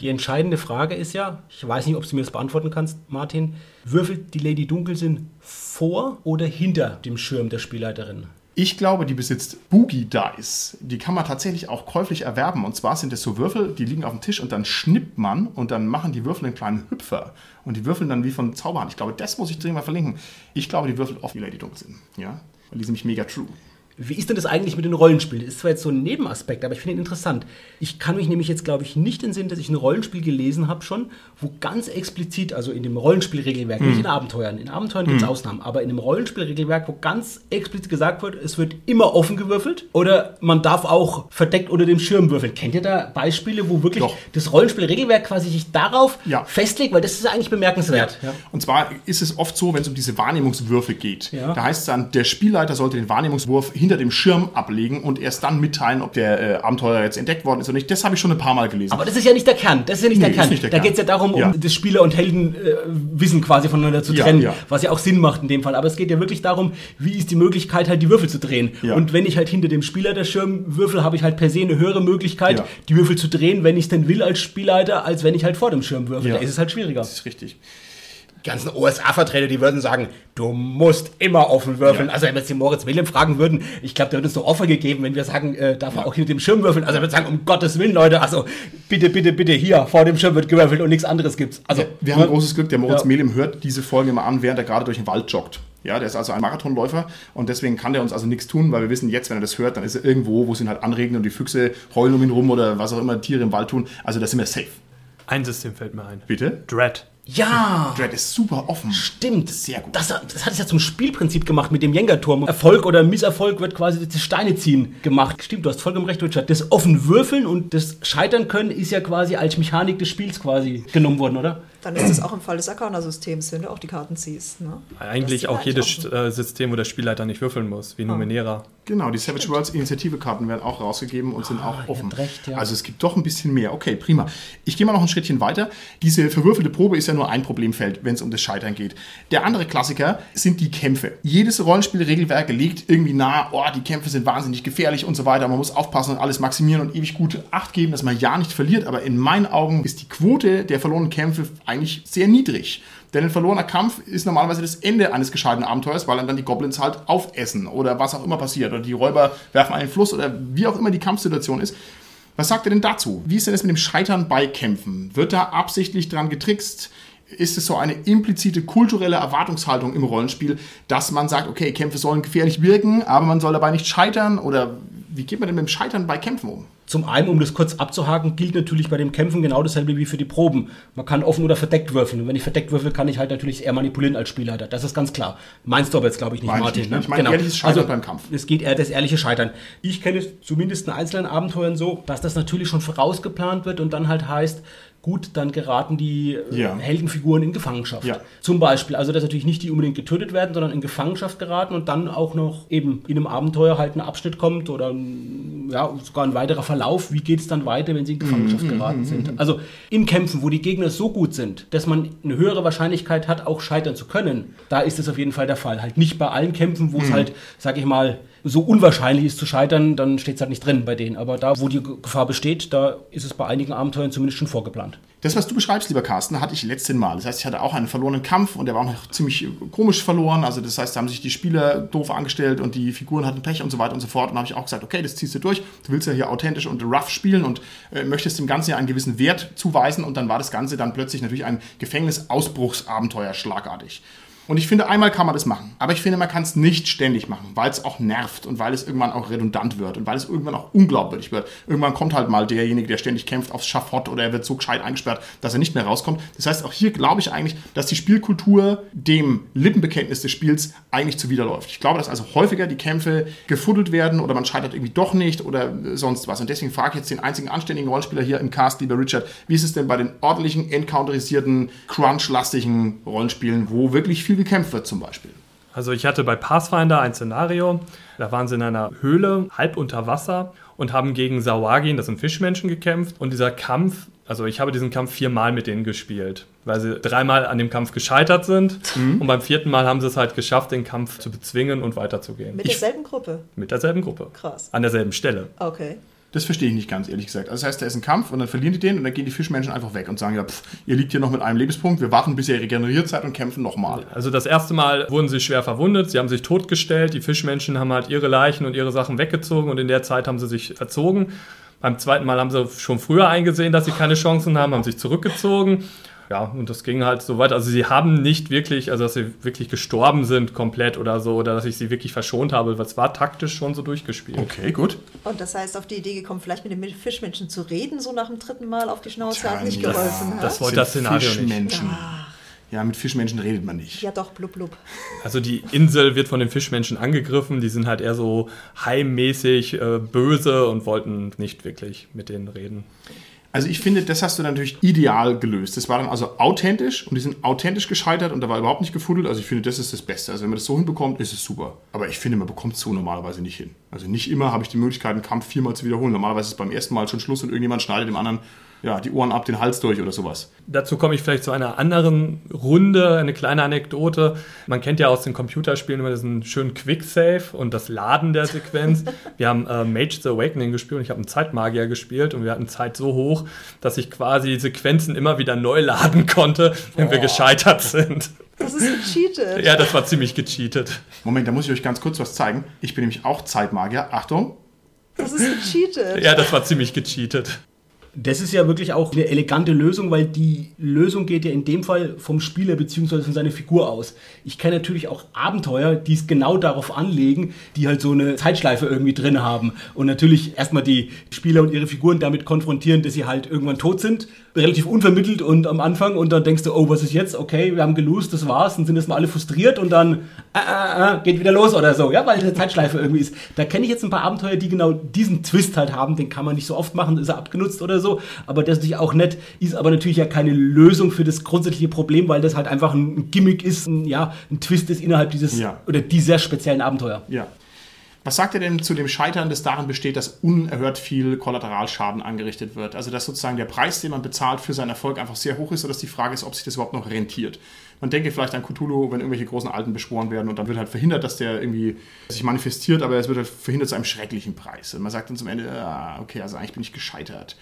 Die entscheidende Frage ist ja, ich weiß nicht, ob du mir das beantworten kannst, Martin, würfelt die Lady Dunkelsinn vor oder hinter dem Schirm der Spielleiterin?
Ich glaube, die besitzt Boogie Dice. Die kann man tatsächlich auch käuflich erwerben. Und zwar sind das so Würfel, die liegen auf dem Tisch und dann schnippt man und dann machen die Würfel einen kleinen Hüpfer. Und die würfeln dann wie von Zauberhand. Ich glaube, das muss ich dringend mal verlinken. Ich glaube, die würfelt oft wie Lady Dunkelsinn. Ja? Weil die sind nämlich mega true.
Wie ist denn das eigentlich mit den Rollenspielen? Das ist zwar jetzt so ein Nebenaspekt, aber ich finde ihn interessant. Ich kann mich nämlich jetzt, glaube ich, nicht entsinnen, dass ich ein Rollenspiel gelesen habe schon, wo ganz explizit, also in dem Rollenspielregelwerk, nicht in Abenteuern, in Abenteuern gibt es Ausnahmen, aber in dem Rollenspielregelwerk, wo ganz explizit gesagt wird, es wird immer offen gewürfelt oder man darf auch verdeckt unter dem Schirm würfeln. Kennt ihr da Beispiele, wo wirklich
Doch.
das Rollenspielregelwerk quasi sich darauf
Ja.
festlegt? Weil das ist eigentlich bemerkenswert. Ja.
Und zwar ist es oft so, wenn es um diese Wahrnehmungswürfe geht.
Ja.
Da heißt es dann, der Spielleiter sollte den Wahrnehmungswurf hinter dem Schirm ablegen und erst dann mitteilen, ob der äh, Abenteurer jetzt entdeckt worden ist oder nicht. Das habe ich schon ein paar Mal gelesen.
Aber das ist ja nicht der Kern. Das ist ja nicht
Nee,
der Kern.
nicht der
da geht es ja darum, um
Ja.
das Spieler- und Heldenwissen quasi voneinander zu
Ja,
trennen,
ja.
was ja auch Sinn macht in dem Fall. Aber es geht ja wirklich darum, wie ist die Möglichkeit, halt die Würfel zu drehen.
Ja.
Und wenn ich halt hinter dem Spieler der Schirm würfel, habe ich halt per se eine höhere Möglichkeit,
Ja.
die Würfel zu drehen, wenn ich es denn will als Spielleiter, als wenn ich halt vor dem Schirm würfel.
Ja.
Da ist es halt schwieriger.
Das ist richtig.
Ganzen OSA-Vertreter, die würden sagen, du musst immer offen würfeln.
Ja.
Also wenn wir jetzt den Moritz Wilhelm fragen würden, ich glaube, der wird uns so Offer gegeben, wenn wir sagen, äh, darf er auch hier mit dem Schirm würfeln. Also er würde sagen, um Gottes Willen, Leute, also bitte, bitte, bitte hier, vor dem Schirm wird gewürfelt und nichts anderes gibt's. Also
Wir haben großes Glück, der Moritz
Ja.
Melem hört diese Folge immer an, während er gerade durch den Wald joggt. Ja, der ist also ein Marathonläufer und deswegen kann der uns also nichts tun, weil wir wissen jetzt, wenn er das hört, dann ist er irgendwo, wo es ihn halt anregnet und die Füchse heulen um ihn rum oder was auch immer Tiere im Wald tun. Also da sind wir safe.
Ein System fällt mir ein.
Bitte?
Dread.
Ja,
Dread ist super offen.
Stimmt.
Sehr gut.
Das, das hat es ja zum Spielprinzip gemacht mit dem Jenga-Turm. Erfolg oder Misserfolg wird quasi das Steine ziehen gemacht. Stimmt, du hast vollkommen recht, Richard. Das offen würfeln und das Scheitern können ist ja quasi als Mechanik des Spiels quasi genommen worden, oder?
Dann ist das auch im Fall des Arcana-Systems, wenn du auch die Karten ziehst. Ne?
Eigentlich auch jedes äh, System, wo der Spielleiter nicht würfeln muss, wie Numenera.
Genau, die Savage Worlds Initiative-Karten werden auch rausgegeben und sind auch offen.
recht, ja.
Also es gibt doch ein bisschen mehr. Okay, prima. Ich gehe mal noch ein Schrittchen weiter. Diese verwürfelte Probe ist ja nur ein Problemfeld, wenn es um das Scheitern geht. Der andere Klassiker sind die Kämpfe. Jedes Rollenspielregelwerk legt irgendwie nahe, oh, die Kämpfe sind wahnsinnig gefährlich und so weiter. Man muss aufpassen und alles maximieren und ewig gut Acht geben, dass man ja nicht verliert. Aber in meinen Augen ist die Quote der verlorenen Kämpfe eigentlich sehr niedrig. Denn ein verlorener Kampf ist normalerweise das Ende eines gescheiterten Abenteuers, weil dann die Goblins halt aufessen oder was auch immer passiert. Oder die Räuber werfen einen Fluss oder wie auch immer die Kampfsituation ist. Was sagt ihr denn dazu? Wie ist denn das mit dem Scheitern bei Kämpfen? Wird da absichtlich dran getrickst? Ist es so eine implizite kulturelle Erwartungshaltung im Rollenspiel, dass man sagt, okay, Kämpfe sollen gefährlich wirken, aber man soll dabei nicht scheitern? Oder wie geht man denn mit dem Scheitern bei Kämpfen um?
Zum einen, um das kurz abzuhaken, gilt natürlich bei dem Kämpfen genau dasselbe wie für die Proben. Man kann offen oder verdeckt würfeln. Und wenn ich verdeckt würfel, kann ich halt natürlich eher manipulieren als Spielleiter. Das ist ganz klar. Meinst du aber jetzt, glaube ich, nicht,
Meine ich
Martin.
nicht,
ne?
ne? Ich meine ehrliches Scheitern beim Kampf.
Es geht eher das ehrliche Scheitern. Ich kenne es zumindest in einzelnen Abenteuern so, dass das natürlich schon vorausgeplant wird und dann halt heißt, gut, dann geraten die äh,
Ja.
Heldenfiguren in Gefangenschaft.
Ja.
Zum Beispiel, also dass natürlich nicht die unbedingt getötet werden, sondern in Gefangenschaft geraten und dann auch noch eben in einem Abenteuer halt ein Abschnitt kommt oder ein, ja, sogar ein weiterer Verlauf. Wie geht es dann weiter, wenn sie in Gefangenschaft geraten sind? Also in Kämpfen, wo die Gegner so gut sind, dass man eine höhere Wahrscheinlichkeit hat, auch scheitern zu können, da ist es auf jeden Fall der Fall. Halt nicht bei allen Kämpfen, wo es halt, sag ich mal, so unwahrscheinlich ist zu scheitern, dann steht es halt nicht drin bei denen. Aber da, wo die Gefahr besteht, da ist es bei einigen Abenteuern zumindest schon vorgeplant.
Das, was du beschreibst, lieber Carsten, hatte ich letzten Mal. Das heißt, ich hatte auch einen verlorenen Kampf und der war auch noch ziemlich komisch verloren. Also das heißt, da haben sich die Spieler doof angestellt und die Figuren hatten Pech und so weiter und so fort. Und da habe ich auch gesagt, okay, das ziehst du durch. Du willst ja hier authentisch und rough spielen und äh, möchtest dem Ganzen ja einen gewissen Wert zuweisen. Und dann war das Ganze dann plötzlich natürlich ein Gefängnisausbruchsabenteuer schlagartig. Und ich finde, einmal kann man das machen. Aber ich finde, man kann es nicht ständig machen, weil es auch nervt und weil es irgendwann auch redundant wird und weil es irgendwann auch unglaubwürdig wird. Irgendwann kommt halt mal derjenige, der ständig kämpft, aufs Schafott oder er wird so gescheit eingesperrt, dass er nicht mehr rauskommt. Das heißt, auch hier glaube ich eigentlich, dass die Spielkultur dem Lippenbekenntnis des Spiels eigentlich zuwiderläuft. Ich glaube, dass also häufiger die Kämpfe gefuddelt werden oder man scheitert irgendwie doch nicht oder sonst was. Und deswegen frage ich jetzt den einzigen anständigen Rollenspieler hier im Cast, lieber Richard, wie ist es denn bei den ordentlichen, encounterisierten, crunch-lastigen Rollenspielen, wo wirklich viel gekämpft wird zum Beispiel?
Also ich hatte bei Pathfinder ein Szenario, da waren sie in einer Höhle, halb unter Wasser und haben gegen Sawagin, das sind Fischmenschen, gekämpft. Und dieser Kampf, also ich habe diesen Kampf viermal mit denen gespielt, weil sie dreimal an dem Kampf gescheitert sind. Und beim vierten Mal haben sie es halt geschafft, den Kampf zu bezwingen und weiterzugehen.
Mit derselben Gruppe.
Mit derselben Gruppe.
Krass.
An derselben Stelle.
Okay.
Das verstehe ich nicht ganz, ehrlich gesagt. Also das heißt, da ist ein Kampf und dann verlieren die den und dann gehen die Fischmenschen einfach weg und sagen, ja, pff, ihr liegt hier noch mit einem Lebenspunkt, wir warten, bis ihr regeneriert seid und kämpfen nochmal.
Also das erste Mal wurden sie schwer verwundet, sie haben sich totgestellt, die Fischmenschen haben halt ihre Leichen und ihre Sachen weggezogen und in der Zeit haben sie sich verzogen. Beim zweiten Mal haben sie schon früher eingesehen, dass sie keine Chancen haben, haben sich zurückgezogen. Ja, und das ging halt so weiter. Also sie haben nicht wirklich, also dass sie wirklich gestorben sind komplett oder so, oder dass ich sie wirklich verschont habe, weil es war taktisch schon so durchgespielt.
Okay, gut.
Und das heißt, auf die Idee gekommen, vielleicht mit den Fischmenschen zu reden, so nach dem dritten Mal auf die Schnauze
Tja,
hat nicht
ja,
geholfen.
das
ha?
wollte das Szenario nicht.
Fischmenschen. Ja, mit Fischmenschen redet man nicht.
Ja, doch, blub, blub.
Also die Insel wird von den Fischmenschen angegriffen, die sind halt eher so heimmäßig äh, böse und wollten nicht wirklich mit denen reden.
Also ich finde, das hast du natürlich ideal gelöst. Das war dann also authentisch und die sind authentisch gescheitert und da war überhaupt nicht gefuddelt. Also ich finde, das ist das Beste. Also wenn man das so hinbekommt, ist es super. Aber ich finde, man bekommt es so normalerweise nicht hin. Also nicht immer habe ich die Möglichkeit, einen Kampf viermal zu wiederholen. Normalerweise ist es beim ersten Mal schon Schluss und irgendjemand schneidet dem anderen ja, die Ohren ab, den Hals durch oder sowas.
Dazu komme ich vielleicht zu einer anderen Runde, eine kleine Anekdote. Man kennt ja aus den Computerspielen immer diesen schönen Quicksave und das Laden der Sequenz. Wir haben äh, Mage the Awakening gespielt und ich habe einen Zeitmagier gespielt und wir hatten Zeit so hoch, dass ich quasi die Sequenzen immer wieder neu laden konnte, wenn oh. wir gescheitert sind.
Das ist gecheatet.
Ja, das war ziemlich gecheatet.
Moment, da muss ich euch ganz kurz was zeigen. Ich bin nämlich auch Zeitmagier. Achtung.
Das ist gecheatet.
Ja, das war ziemlich gecheatet.
Das ist ja wirklich auch eine elegante Lösung, weil die Lösung geht ja in dem Fall vom Spieler bzw. von seiner Figur aus. Ich kenne natürlich auch Abenteuer, die es genau darauf anlegen, die halt so eine Zeitschleife irgendwie drin haben und natürlich erstmal die Spieler und ihre Figuren damit konfrontieren, dass sie halt irgendwann tot sind relativ unvermittelt und am Anfang und dann denkst du, oh, was ist jetzt? Okay, wir haben gelost, das war's, dann sind erstmal alle frustriert und dann äh, äh, äh, geht wieder los oder so, ja, weil eine Zeitschleife irgendwie ist. Da kenne ich jetzt ein paar Abenteuer, die genau diesen Twist halt haben, den kann man nicht so oft machen, ist er abgenutzt oder so, aber das ist natürlich auch nett, ist aber natürlich ja keine Lösung für das grundsätzliche Problem, weil das halt einfach ein Gimmick ist, ein, ja, ein Twist ist innerhalb dieses ja. oder dieser speziellen Abenteuer.
Ja. Was sagt er denn zu dem Scheitern, das darin besteht, dass unerhört viel Kollateralschaden angerichtet wird? Also dass sozusagen der Preis, den man bezahlt für seinen Erfolg einfach sehr hoch ist, sodass die Frage ist, ob sich das überhaupt noch rentiert. Man denke vielleicht an Cthulhu, wenn irgendwelche großen Alten beschworen werden und dann wird halt verhindert, dass der irgendwie sich manifestiert, aber es wird halt verhindert zu einem schrecklichen Preis. Und man sagt dann zum Ende, ah, okay, also eigentlich bin ich gescheitert.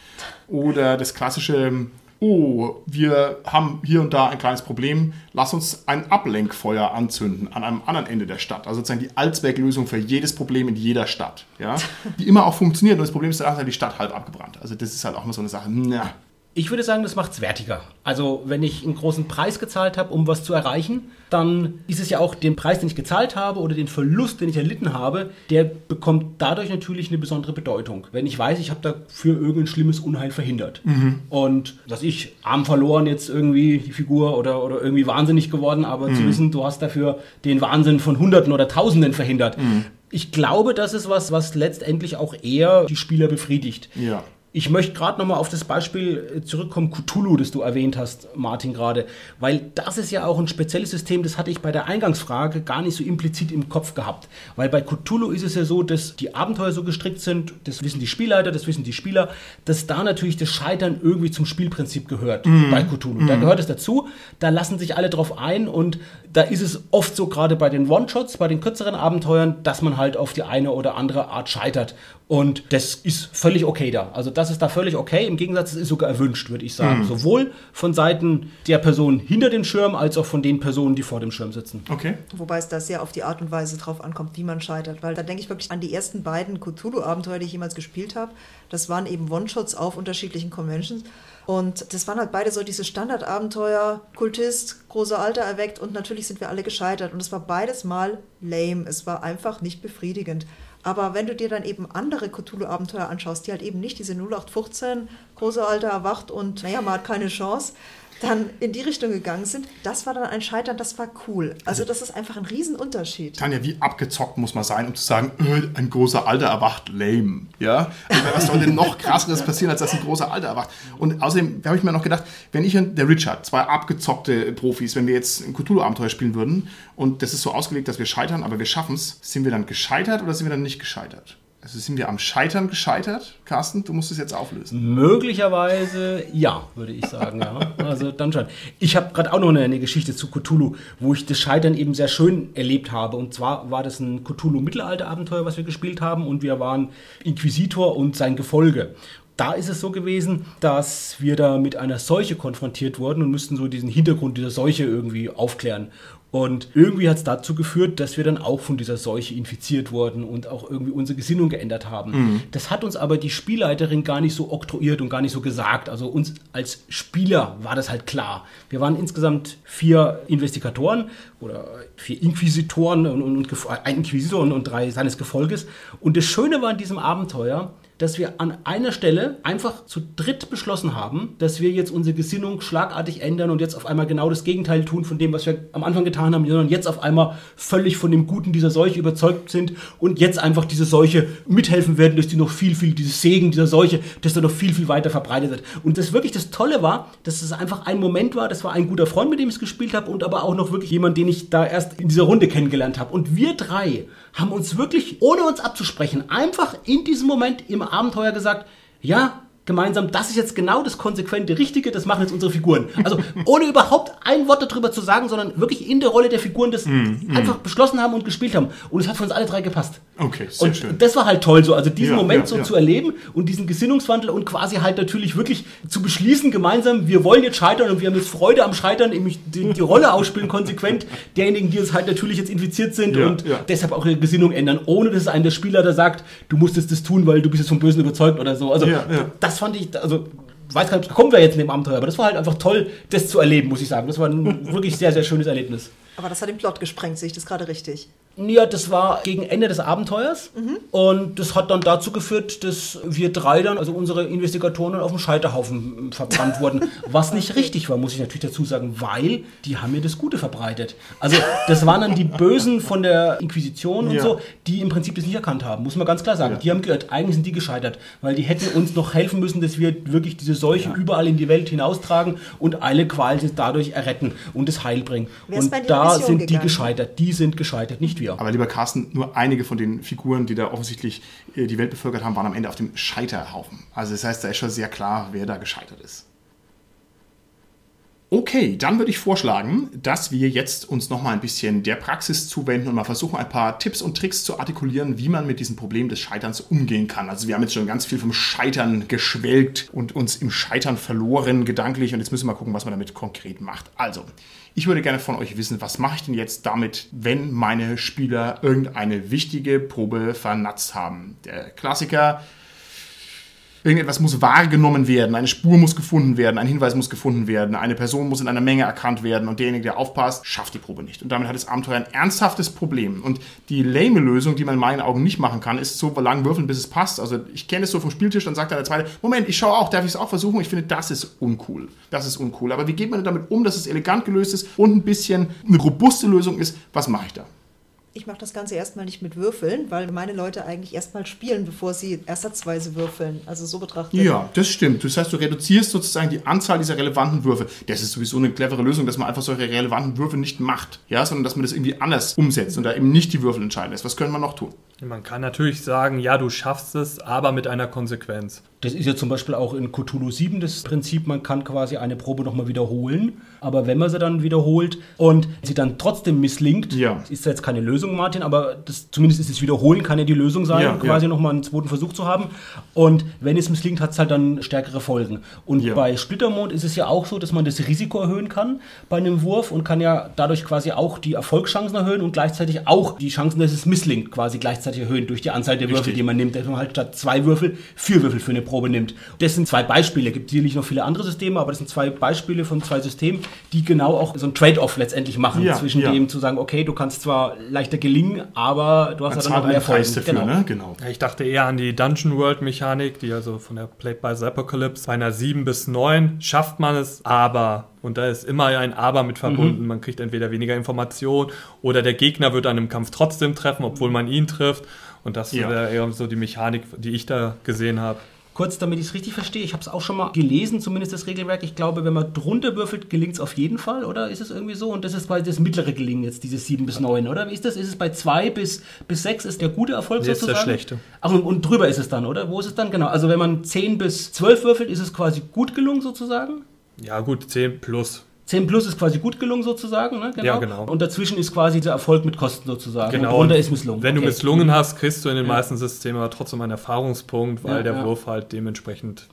Oder das klassische oh, wir haben hier und da ein kleines Problem, lass uns ein Ablenkfeuer anzünden an einem anderen Ende der Stadt. Also sozusagen die Allzwecklösung für jedes Problem in jeder Stadt, ja, die immer auch funktioniert. Und das Problem ist, da ist halt die Stadt halb abgebrannt. Also das ist halt auch mal so eine Sache. Na,
ich würde sagen, das macht es wertiger. Also wenn ich einen großen Preis gezahlt habe, um was zu erreichen, dann ist es ja auch den Preis, den ich gezahlt habe oder den Verlust, den ich erlitten habe, der bekommt dadurch natürlich eine besondere Bedeutung. Wenn ich weiß, ich habe dafür irgendein schlimmes Unheil verhindert. Mhm. Und dass ich Arm verloren jetzt irgendwie die Figur oder, oder irgendwie wahnsinnig geworden, aber mhm. zu wissen, du hast dafür den Wahnsinn von Hunderten oder Tausenden verhindert. Mhm. Ich glaube, das ist was, was letztendlich auch eher die Spieler befriedigt.
Ja.
Ich möchte gerade nochmal auf das Beispiel äh, zurückkommen, Cthulhu, das du erwähnt hast, Martin, gerade, weil das ist ja auch ein spezielles System, das hatte ich bei der Eingangsfrage gar nicht so implizit im Kopf gehabt. Weil bei Cthulhu ist es ja so, dass die Abenteuer so gestrickt sind, das wissen die Spielleiter, das wissen die Spieler, dass da natürlich das Scheitern irgendwie zum Spielprinzip gehört mm. bei Cthulhu. Mm. Da gehört es dazu, da lassen sich alle drauf ein und da ist es oft so, gerade bei den One-Shots, bei den kürzeren Abenteuern, dass man halt auf die eine oder andere Art scheitert. Und das ist völlig okay da. Also das ist da völlig okay. Im Gegensatz, es ist sogar erwünscht, würde ich sagen. Mhm. Sowohl von Seiten der Person hinter dem Schirm, als auch von den Personen, die vor dem Schirm sitzen.
Okay.
Wobei es da sehr auf die Art und Weise drauf ankommt, wie man scheitert. Weil da denke ich wirklich an die ersten beiden Cthulhu-Abenteuer, die ich jemals gespielt habe. Das waren eben One-Shots auf unterschiedlichen Conventions. Und das waren halt beide so diese Standardabenteuer, Kultist, große Alter erweckt und natürlich sind wir alle gescheitert. Und es war beides mal lame. Es war einfach nicht befriedigend. Aber wenn du dir dann eben andere Cthulhu-Abenteuer anschaust, die halt eben nicht diese 0815 große Alter erwacht und naja, man hat keine Chance, dann in die Richtung gegangen sind, das war dann ein Scheitern, das war cool. Also das ist einfach ein Riesenunterschied.
Tanja, wie abgezockt muss man sein, um zu sagen, öh, ein großer Alter erwacht, lame. Ja? Also, was soll denn noch krasseres passieren, als dass ein großer Alter erwacht? Und außerdem habe ich mir noch gedacht, wenn ich und der Richard, zwei abgezockte Profis, wenn wir jetzt ein Cthulhu-Abenteuer spielen würden und das ist so ausgelegt, dass wir scheitern, aber wir schaffen es, sind wir dann gescheitert oder sind wir dann nicht gescheitert? Also sind wir am Scheitern gescheitert? Carsten, du musst es jetzt auflösen.
Möglicherweise ja, würde ich sagen. ja. Also dann schon. Ich habe gerade auch noch eine, eine, Geschichte zu Cthulhu, wo ich das Scheitern eben sehr schön erlebt habe. Und zwar war das ein Cthulhu-Mittelalter-Abenteuer, was wir gespielt haben. Und wir waren Inquisitor und sein Gefolge da ist es so gewesen, dass wir da mit einer Seuche konfrontiert wurden und mussten so diesen Hintergrund dieser Seuche irgendwie aufklären. Und irgendwie hat es dazu geführt, dass wir dann auch von dieser Seuche infiziert wurden und auch irgendwie unsere Gesinnung geändert haben. Mhm. Das hat uns aber die Spielleiterin gar nicht so oktroyiert und gar nicht so gesagt. Also uns als Spieler war das halt klar. Wir waren insgesamt vier Investigatoren oder vier Inquisitoren und, und, und ein Inquisitor und, und drei seines Gefolges. Und das Schöne war in diesem Abenteuer, dass wir an einer Stelle einfach zu dritt beschlossen haben, dass wir jetzt unsere Gesinnung schlagartig ändern und jetzt auf einmal genau das Gegenteil tun von dem, was wir am Anfang getan haben, sondern jetzt auf einmal völlig von dem Guten dieser Seuche überzeugt sind und jetzt einfach diese Seuche mithelfen werden, dass die noch viel, viel, dieses Segen dieser Seuche, dass der noch viel, viel weiter verbreitet wird. Und das wirklich das Tolle war, dass es einfach ein Moment war, das war ein guter Freund, mit dem ich es gespielt habe und aber auch noch wirklich jemand, den ich da erst in dieser Runde kennengelernt habe. Und wir drei haben uns wirklich, ohne uns abzusprechen, einfach in diesem Moment im Abenteuer gesagt, ja, gemeinsam, das ist jetzt genau das konsequente Richtige, das machen jetzt unsere Figuren. Also ohne überhaupt ein Wort darüber zu sagen, sondern wirklich in der Rolle der Figuren das
Mm,
einfach beschlossen haben und gespielt haben. Und es hat für uns alle drei gepasst.
Okay, sehr
und
schön.
das war halt toll, so also diesen
Ja,
Moment
ja,
so
ja.
zu erleben und diesen Gesinnungswandel und quasi halt natürlich wirklich zu beschließen gemeinsam, wir wollen jetzt scheitern und wir haben jetzt Freude am Scheitern, nämlich die, die Rolle ausspielen konsequent derjenigen, die jetzt halt natürlich jetzt infiziert sind und deshalb auch ihre Gesinnung ändern, ohne dass es einem der Spieler da sagt, du musst jetzt das tun, weil du bist jetzt vom Bösen überzeugt oder so. Also
ja.
Das fand ich, also weiß gar nicht, da kommen wir jetzt in dem Abenteuer, aber das war halt einfach toll, das zu erleben, muss ich sagen. Das war ein wirklich sehr, sehr schönes Erlebnis.
Aber das hat den Plot gesprengt, sehe ich das gerade richtig.
Ja, das war gegen Ende des Abenteuers und das hat dann dazu geführt, dass wir drei dann, also unsere Investigatoren, auf dem Scheiterhaufen verbrannt wurden. Was nicht richtig war, muss ich natürlich dazu sagen, weil die haben mir das Gute verbreitet. Also das waren dann die Bösen von der Inquisition und
Ja.
so, die im Prinzip das nicht erkannt haben, muss man ganz klar sagen.
Ja.
Die haben gehört, eigentlich sind die gescheitert, weil die hätten uns noch helfen müssen, dass wir wirklich diese Seuche überall in die Welt hinaustragen und alle Qualen dadurch erretten und das Heil bringen. Und da
Mission
sind die
gegangen?
gescheitert, die sind gescheitert, nicht wir.
Aber lieber Carsten, nur einige von den Figuren, die da offensichtlich äh, die Welt bevölkert haben, waren am Ende auf dem Scheiterhaufen. Also das heißt, da ist schon sehr klar, wer da gescheitert ist. Okay, dann würde ich vorschlagen, dass wir jetzt uns noch mal ein bisschen der Praxis zuwenden und mal versuchen, ein paar Tipps und Tricks zu artikulieren, wie man mit diesem Problem des Scheiterns umgehen kann. Also wir haben jetzt schon ganz viel vom Scheitern geschwelgt und uns im Scheitern verloren gedanklich und jetzt müssen wir mal gucken, was man damit konkret macht. Also, ich würde gerne von euch wissen, was mache ich denn jetzt damit, wenn meine Spieler irgendeine wichtige Probe vernatzt haben? Der Klassiker, Irgendetwas muss wahrgenommen werden, eine Spur muss gefunden werden, ein Hinweis muss gefunden werden, eine Person muss in einer Menge erkannt werden und derjenige, der aufpasst, schafft die Probe nicht. Und damit hat das Abenteuer ein ernsthaftes Problem. Und die lame Lösung, die man in meinen Augen nicht machen kann, ist so lang würfeln, bis es passt. Also ich kenne es so vom Spieltisch, dann sagt dann der Zweite, Moment, ich schaue auch, darf ich es auch versuchen? Ich finde, das ist uncool. Das ist uncool. Aber wie geht man damit um, dass es elegant gelöst ist und ein bisschen eine robuste Lösung ist? Was mache ich da?
Ich mache das Ganze erstmal nicht mit Würfeln, weil meine Leute eigentlich erstmal spielen, bevor sie ersatzweise würfeln. Also so betrachtet.
Ja, das stimmt. Das heißt, du reduzierst sozusagen die Anzahl dieser relevanten Würfe. Das ist sowieso eine clevere Lösung, dass man einfach solche relevanten Würfe nicht macht, ja, sondern dass man das irgendwie anders umsetzt und da eben nicht die Würfel entscheiden lässt. Was können wir noch tun?
Man kann natürlich sagen, ja, du schaffst es, aber mit einer Konsequenz.
Das ist ja zum Beispiel auch in Cthulhu 7 das Prinzip, man kann quasi eine Probe nochmal wiederholen. Aber wenn man sie dann wiederholt und sie dann trotzdem misslingt,
Ja.
ist jetzt keine Lösung, Martin, aber das, zumindest ist es Wiederholen, kann ja die Lösung sein,
Ja,
quasi
ja.
nochmal einen zweiten Versuch zu haben. Und wenn es misslingt, hat es halt dann stärkere Folgen. Und
Ja.
bei Splittermond ist es ja auch so, dass man das Risiko erhöhen kann bei einem Wurf und kann ja dadurch quasi auch die Erfolgschancen erhöhen und gleichzeitig auch die Chancen, dass es misslingt, quasi gleichzeitig erhöhen durch die Anzahl der Würfel,
Richtig.
die man nimmt, dass man halt statt zwei Würfel vier Würfel für eine Probe nimmt. Das sind zwei Beispiele. Es gibt sicherlich noch viele andere Systeme, aber das sind zwei Beispiele von zwei Systemen, die genau auch so ein Trade-off letztendlich machen
Ja,
zwischen
ja.
dem zu sagen, okay, du kannst zwar leichter gelingen, aber du hast ja dann
zahlt
noch mehr
Preis dafür, ne? Genau.
Ich dachte eher an die Dungeon World Mechanik, die also von der Played by the Apocalypse bei einer 7 bis 9 schafft man es, aber und da ist immer ein Aber mit verbunden. Man kriegt entweder weniger Information oder der Gegner wird an einem Kampf trotzdem treffen, obwohl man ihn trifft. Und das
Ja.
wäre eher so die Mechanik, die ich da gesehen habe.
Kurz, damit ich es richtig verstehe, ich habe es auch schon mal gelesen, zumindest das Regelwerk. Ich glaube, wenn man drunter würfelt, gelingt es auf jeden Fall, oder? Ist es irgendwie so? Und das ist quasi das mittlere Gelingen jetzt, dieses 7 bis 9, oder? Wie ist das? Ist es bei 2 bis, bis 6 ist der gute Erfolg
Nee, ist der
sozusagen?
schlechte.
Ach, und, und drüber ist es dann, oder? Wo ist es dann? Genau. Also wenn man 10 bis 12 würfelt, ist es quasi gut gelungen sozusagen?
Ja, gut, 10 plus.
10 plus ist quasi gut gelungen sozusagen, ne?
Ja, genau.
Und dazwischen ist quasi der Erfolg mit Kosten sozusagen.
Genau.
Und drunter ist misslungen.
Wenn du
Okay.
misslungen hast, kriegst du in den meisten Systemen aber trotzdem einen Erfahrungspunkt, weil
Ja,
der
ja.
Wurf halt dementsprechend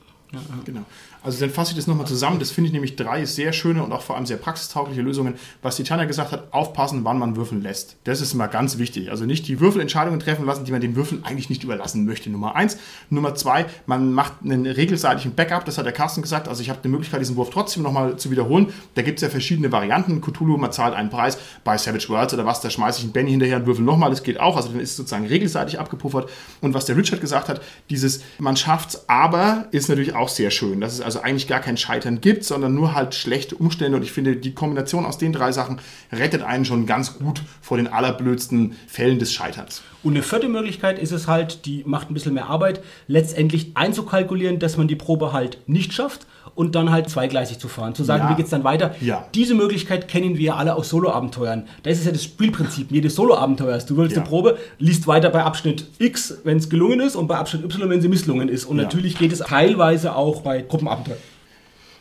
Genau. Also dann fasse ich das nochmal zusammen. Das finde ich nämlich drei sehr schöne und auch vor allem sehr praxistaugliche Lösungen. Was die Tanja gesagt hat, aufpassen, wann man würfeln lässt. Das ist immer ganz wichtig. Also nicht die Würfelentscheidungen treffen lassen, die man den Würfeln eigentlich nicht überlassen möchte. Nummer eins. Nummer zwei, man macht einen regelseitigen Backup. Das hat der Carsten gesagt. Also ich habe die Möglichkeit, diesen Wurf trotzdem nochmal zu wiederholen. Da gibt es ja verschiedene Varianten. Cthulhu, man zahlt einen Preis. Bei Savage Worlds oder was, da schmeiße ich einen Benny hinterher und würfel nochmal. Das geht auch. Also dann ist es sozusagen regelseitig abgepuffert. Und was der Richard gesagt hat, dieses man schafft's, aber ist natürlich auch sehr schön. Das ist also eigentlich gar kein Scheitern gibt, sondern nur halt schlechte Umstände. Und ich finde, die Kombination aus den drei Sachen rettet einen schon ganz gut vor den allerblödsten Fällen des Scheiterns.
Und eine vierte Möglichkeit ist es halt, die macht ein bisschen mehr Arbeit, letztendlich einzukalkulieren, dass man die Probe halt nicht schafft und dann halt zweigleisig zu fahren. Zu sagen,
Ja.
wie geht's dann weiter?
Ja.
Diese Möglichkeit kennen wir alle aus Solo-Abenteuern. Das ist ja das Spielprinzip jedes Solo-Abenteuers. Du willst
Ja.
eine Probe, liest weiter bei Abschnitt X, wenn es gelungen ist, und bei Abschnitt Y, wenn sie misslungen ist. Und natürlich geht es teilweise auch bei Gruppenabenteuern.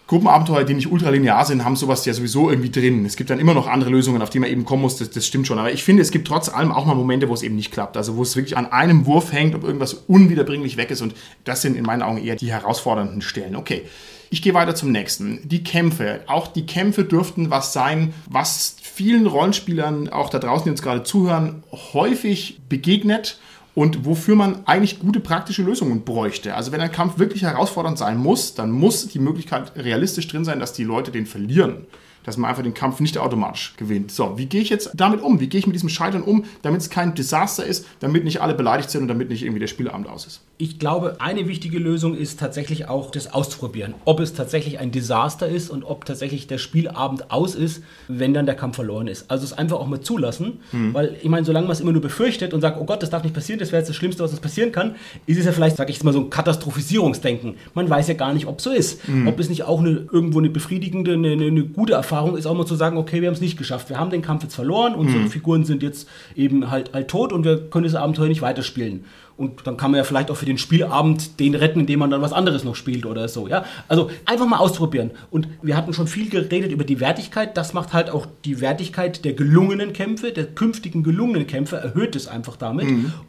Gruppenabenteuer, die nicht ultralinear sind, haben sowas ja sowieso irgendwie drin. Es gibt dann immer noch andere Lösungen, auf die man eben kommen muss, das, das stimmt schon. Aber ich finde, es gibt trotz allem auch mal Momente, wo es eben nicht klappt. Also wo es wirklich an einem Wurf hängt, ob irgendwas unwiederbringlich weg ist. Und das sind in meinen Augen eher die herausfordernden Stellen. Okay. Ich gehe weiter zum nächsten. Die Kämpfe. Auch die Kämpfe dürften was sein, was vielen Rollenspielern, auch da draußen, die uns gerade zuhören, häufig begegnet und wofür man eigentlich gute praktische Lösungen bräuchte. Also wenn ein Kampf wirklich herausfordernd sein muss, dann muss die Möglichkeit realistisch drin sein, dass die Leute den verlieren. Dass man einfach den Kampf nicht automatisch gewinnt. So, wie gehe ich jetzt damit um? Wie gehe ich mit diesem Scheitern um, damit es kein Desaster ist, damit nicht alle beleidigt sind und damit nicht irgendwie der Spielabend aus ist?
Ich glaube, eine wichtige Lösung ist tatsächlich auch das auszuprobieren. Ob es tatsächlich ein Desaster ist und ob tatsächlich der Spielabend aus ist, wenn dann der Kampf verloren ist. Also es einfach auch mal zulassen, weil ich meine, solange man es immer nur befürchtet und sagt, oh Gott, das darf nicht passieren, das wäre jetzt das Schlimmste, was uns passieren kann, ist es ja vielleicht, sage ich jetzt mal, so ein Katastrophisierungsdenken. Man weiß ja gar nicht, ob so ist. Ob es nicht auch eine, irgendwo eine befriedigende, eine, eine, eine gute Erfahrung ist, auch mal zu sagen, okay, wir haben es nicht geschafft. Wir haben den Kampf jetzt verloren, unsere Figuren sind jetzt eben halt, halt tot und wir können das Abenteuer nicht weiterspielen. Und dann kann man ja vielleicht auch für den Spielabend den retten, indem man dann was anderes noch spielt oder so. Ja? Also einfach mal ausprobieren. Und wir hatten schon viel geredet über die Wertigkeit. Das macht halt auch die Wertigkeit der gelungenen Kämpfe, der künftigen gelungenen Kämpfe, erhöht es einfach damit.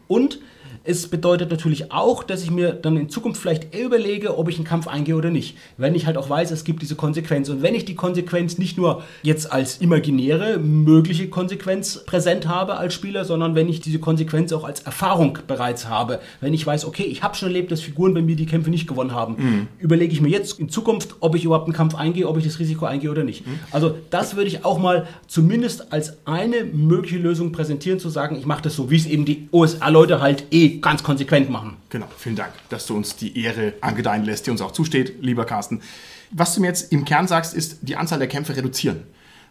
Und es bedeutet natürlich auch, dass ich mir dann in Zukunft vielleicht eher überlege, ob ich einen Kampf eingehe oder nicht. Wenn ich halt auch weiß, es gibt diese Konsequenz. Und wenn ich die Konsequenz nicht nur jetzt als imaginäre, mögliche Konsequenz präsent habe als Spieler, sondern wenn ich diese Konsequenz auch als Erfahrung bereits habe. Wenn ich weiß, okay, ich habe schon erlebt, dass Figuren bei mir die Kämpfe nicht gewonnen haben, überlege ich mir jetzt in Zukunft, ob ich überhaupt einen Kampf eingehe, ob ich das Risiko eingehe oder nicht. Also das würde ich auch mal zumindest als eine mögliche Lösung präsentieren, zu sagen, ich mache das so, wie es eben die OSR-Leute halt eh ganz konsequent machen.
Genau, vielen Dank, dass du uns die Ehre angedeihen lässt, die uns auch zusteht, lieber Carsten. Was du mir jetzt im Kern sagst, ist die Anzahl der Kämpfe reduzieren.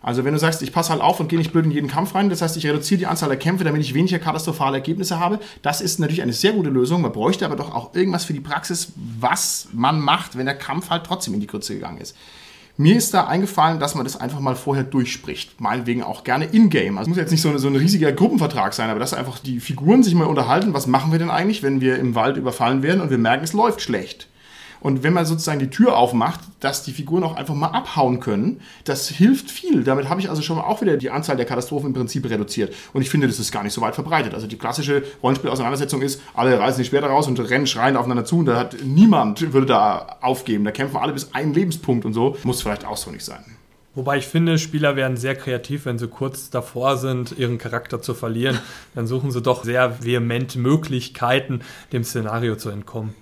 Also wenn du sagst, ich passe halt auf und gehe nicht blöd in jeden Kampf rein, das heißt, ich reduziere die Anzahl der Kämpfe, damit ich weniger katastrophale Ergebnisse habe, das ist natürlich eine sehr gute Lösung. Man bräuchte aber doch auch irgendwas für die Praxis, was man macht, wenn der Kampf halt trotzdem in die Kürze gegangen ist. Mir ist da eingefallen, dass man das einfach mal vorher durchspricht. Meinetwegen auch gerne in-game. Also muss jetzt nicht so, eine, so ein riesiger Gruppenvertrag sein, aber dass einfach die Figuren sich mal unterhalten, was machen wir denn eigentlich, wenn wir im Wald überfallen werden und wir merken, es läuft schlecht. Und wenn man sozusagen die Tür aufmacht, dass die Figuren auch einfach mal abhauen können, das hilft viel. Damit habe ich also schon mal auch wieder die Anzahl der Katastrophen im Prinzip reduziert. Und ich finde, das ist gar nicht so weit verbreitet. Also die klassische Rollenspielauseinandersetzung ist, alle reißen die Schwerter raus und rennen schreiend aufeinander zu und da hat niemand würde da aufgeben. Da kämpfen alle bis einen Lebenspunkt und so. Muss vielleicht auch so nicht sein.
Wobei ich finde, Spieler werden sehr kreativ, wenn sie kurz davor sind, ihren Charakter zu verlieren. Dann suchen sie doch sehr vehement Möglichkeiten, dem Szenario zu entkommen.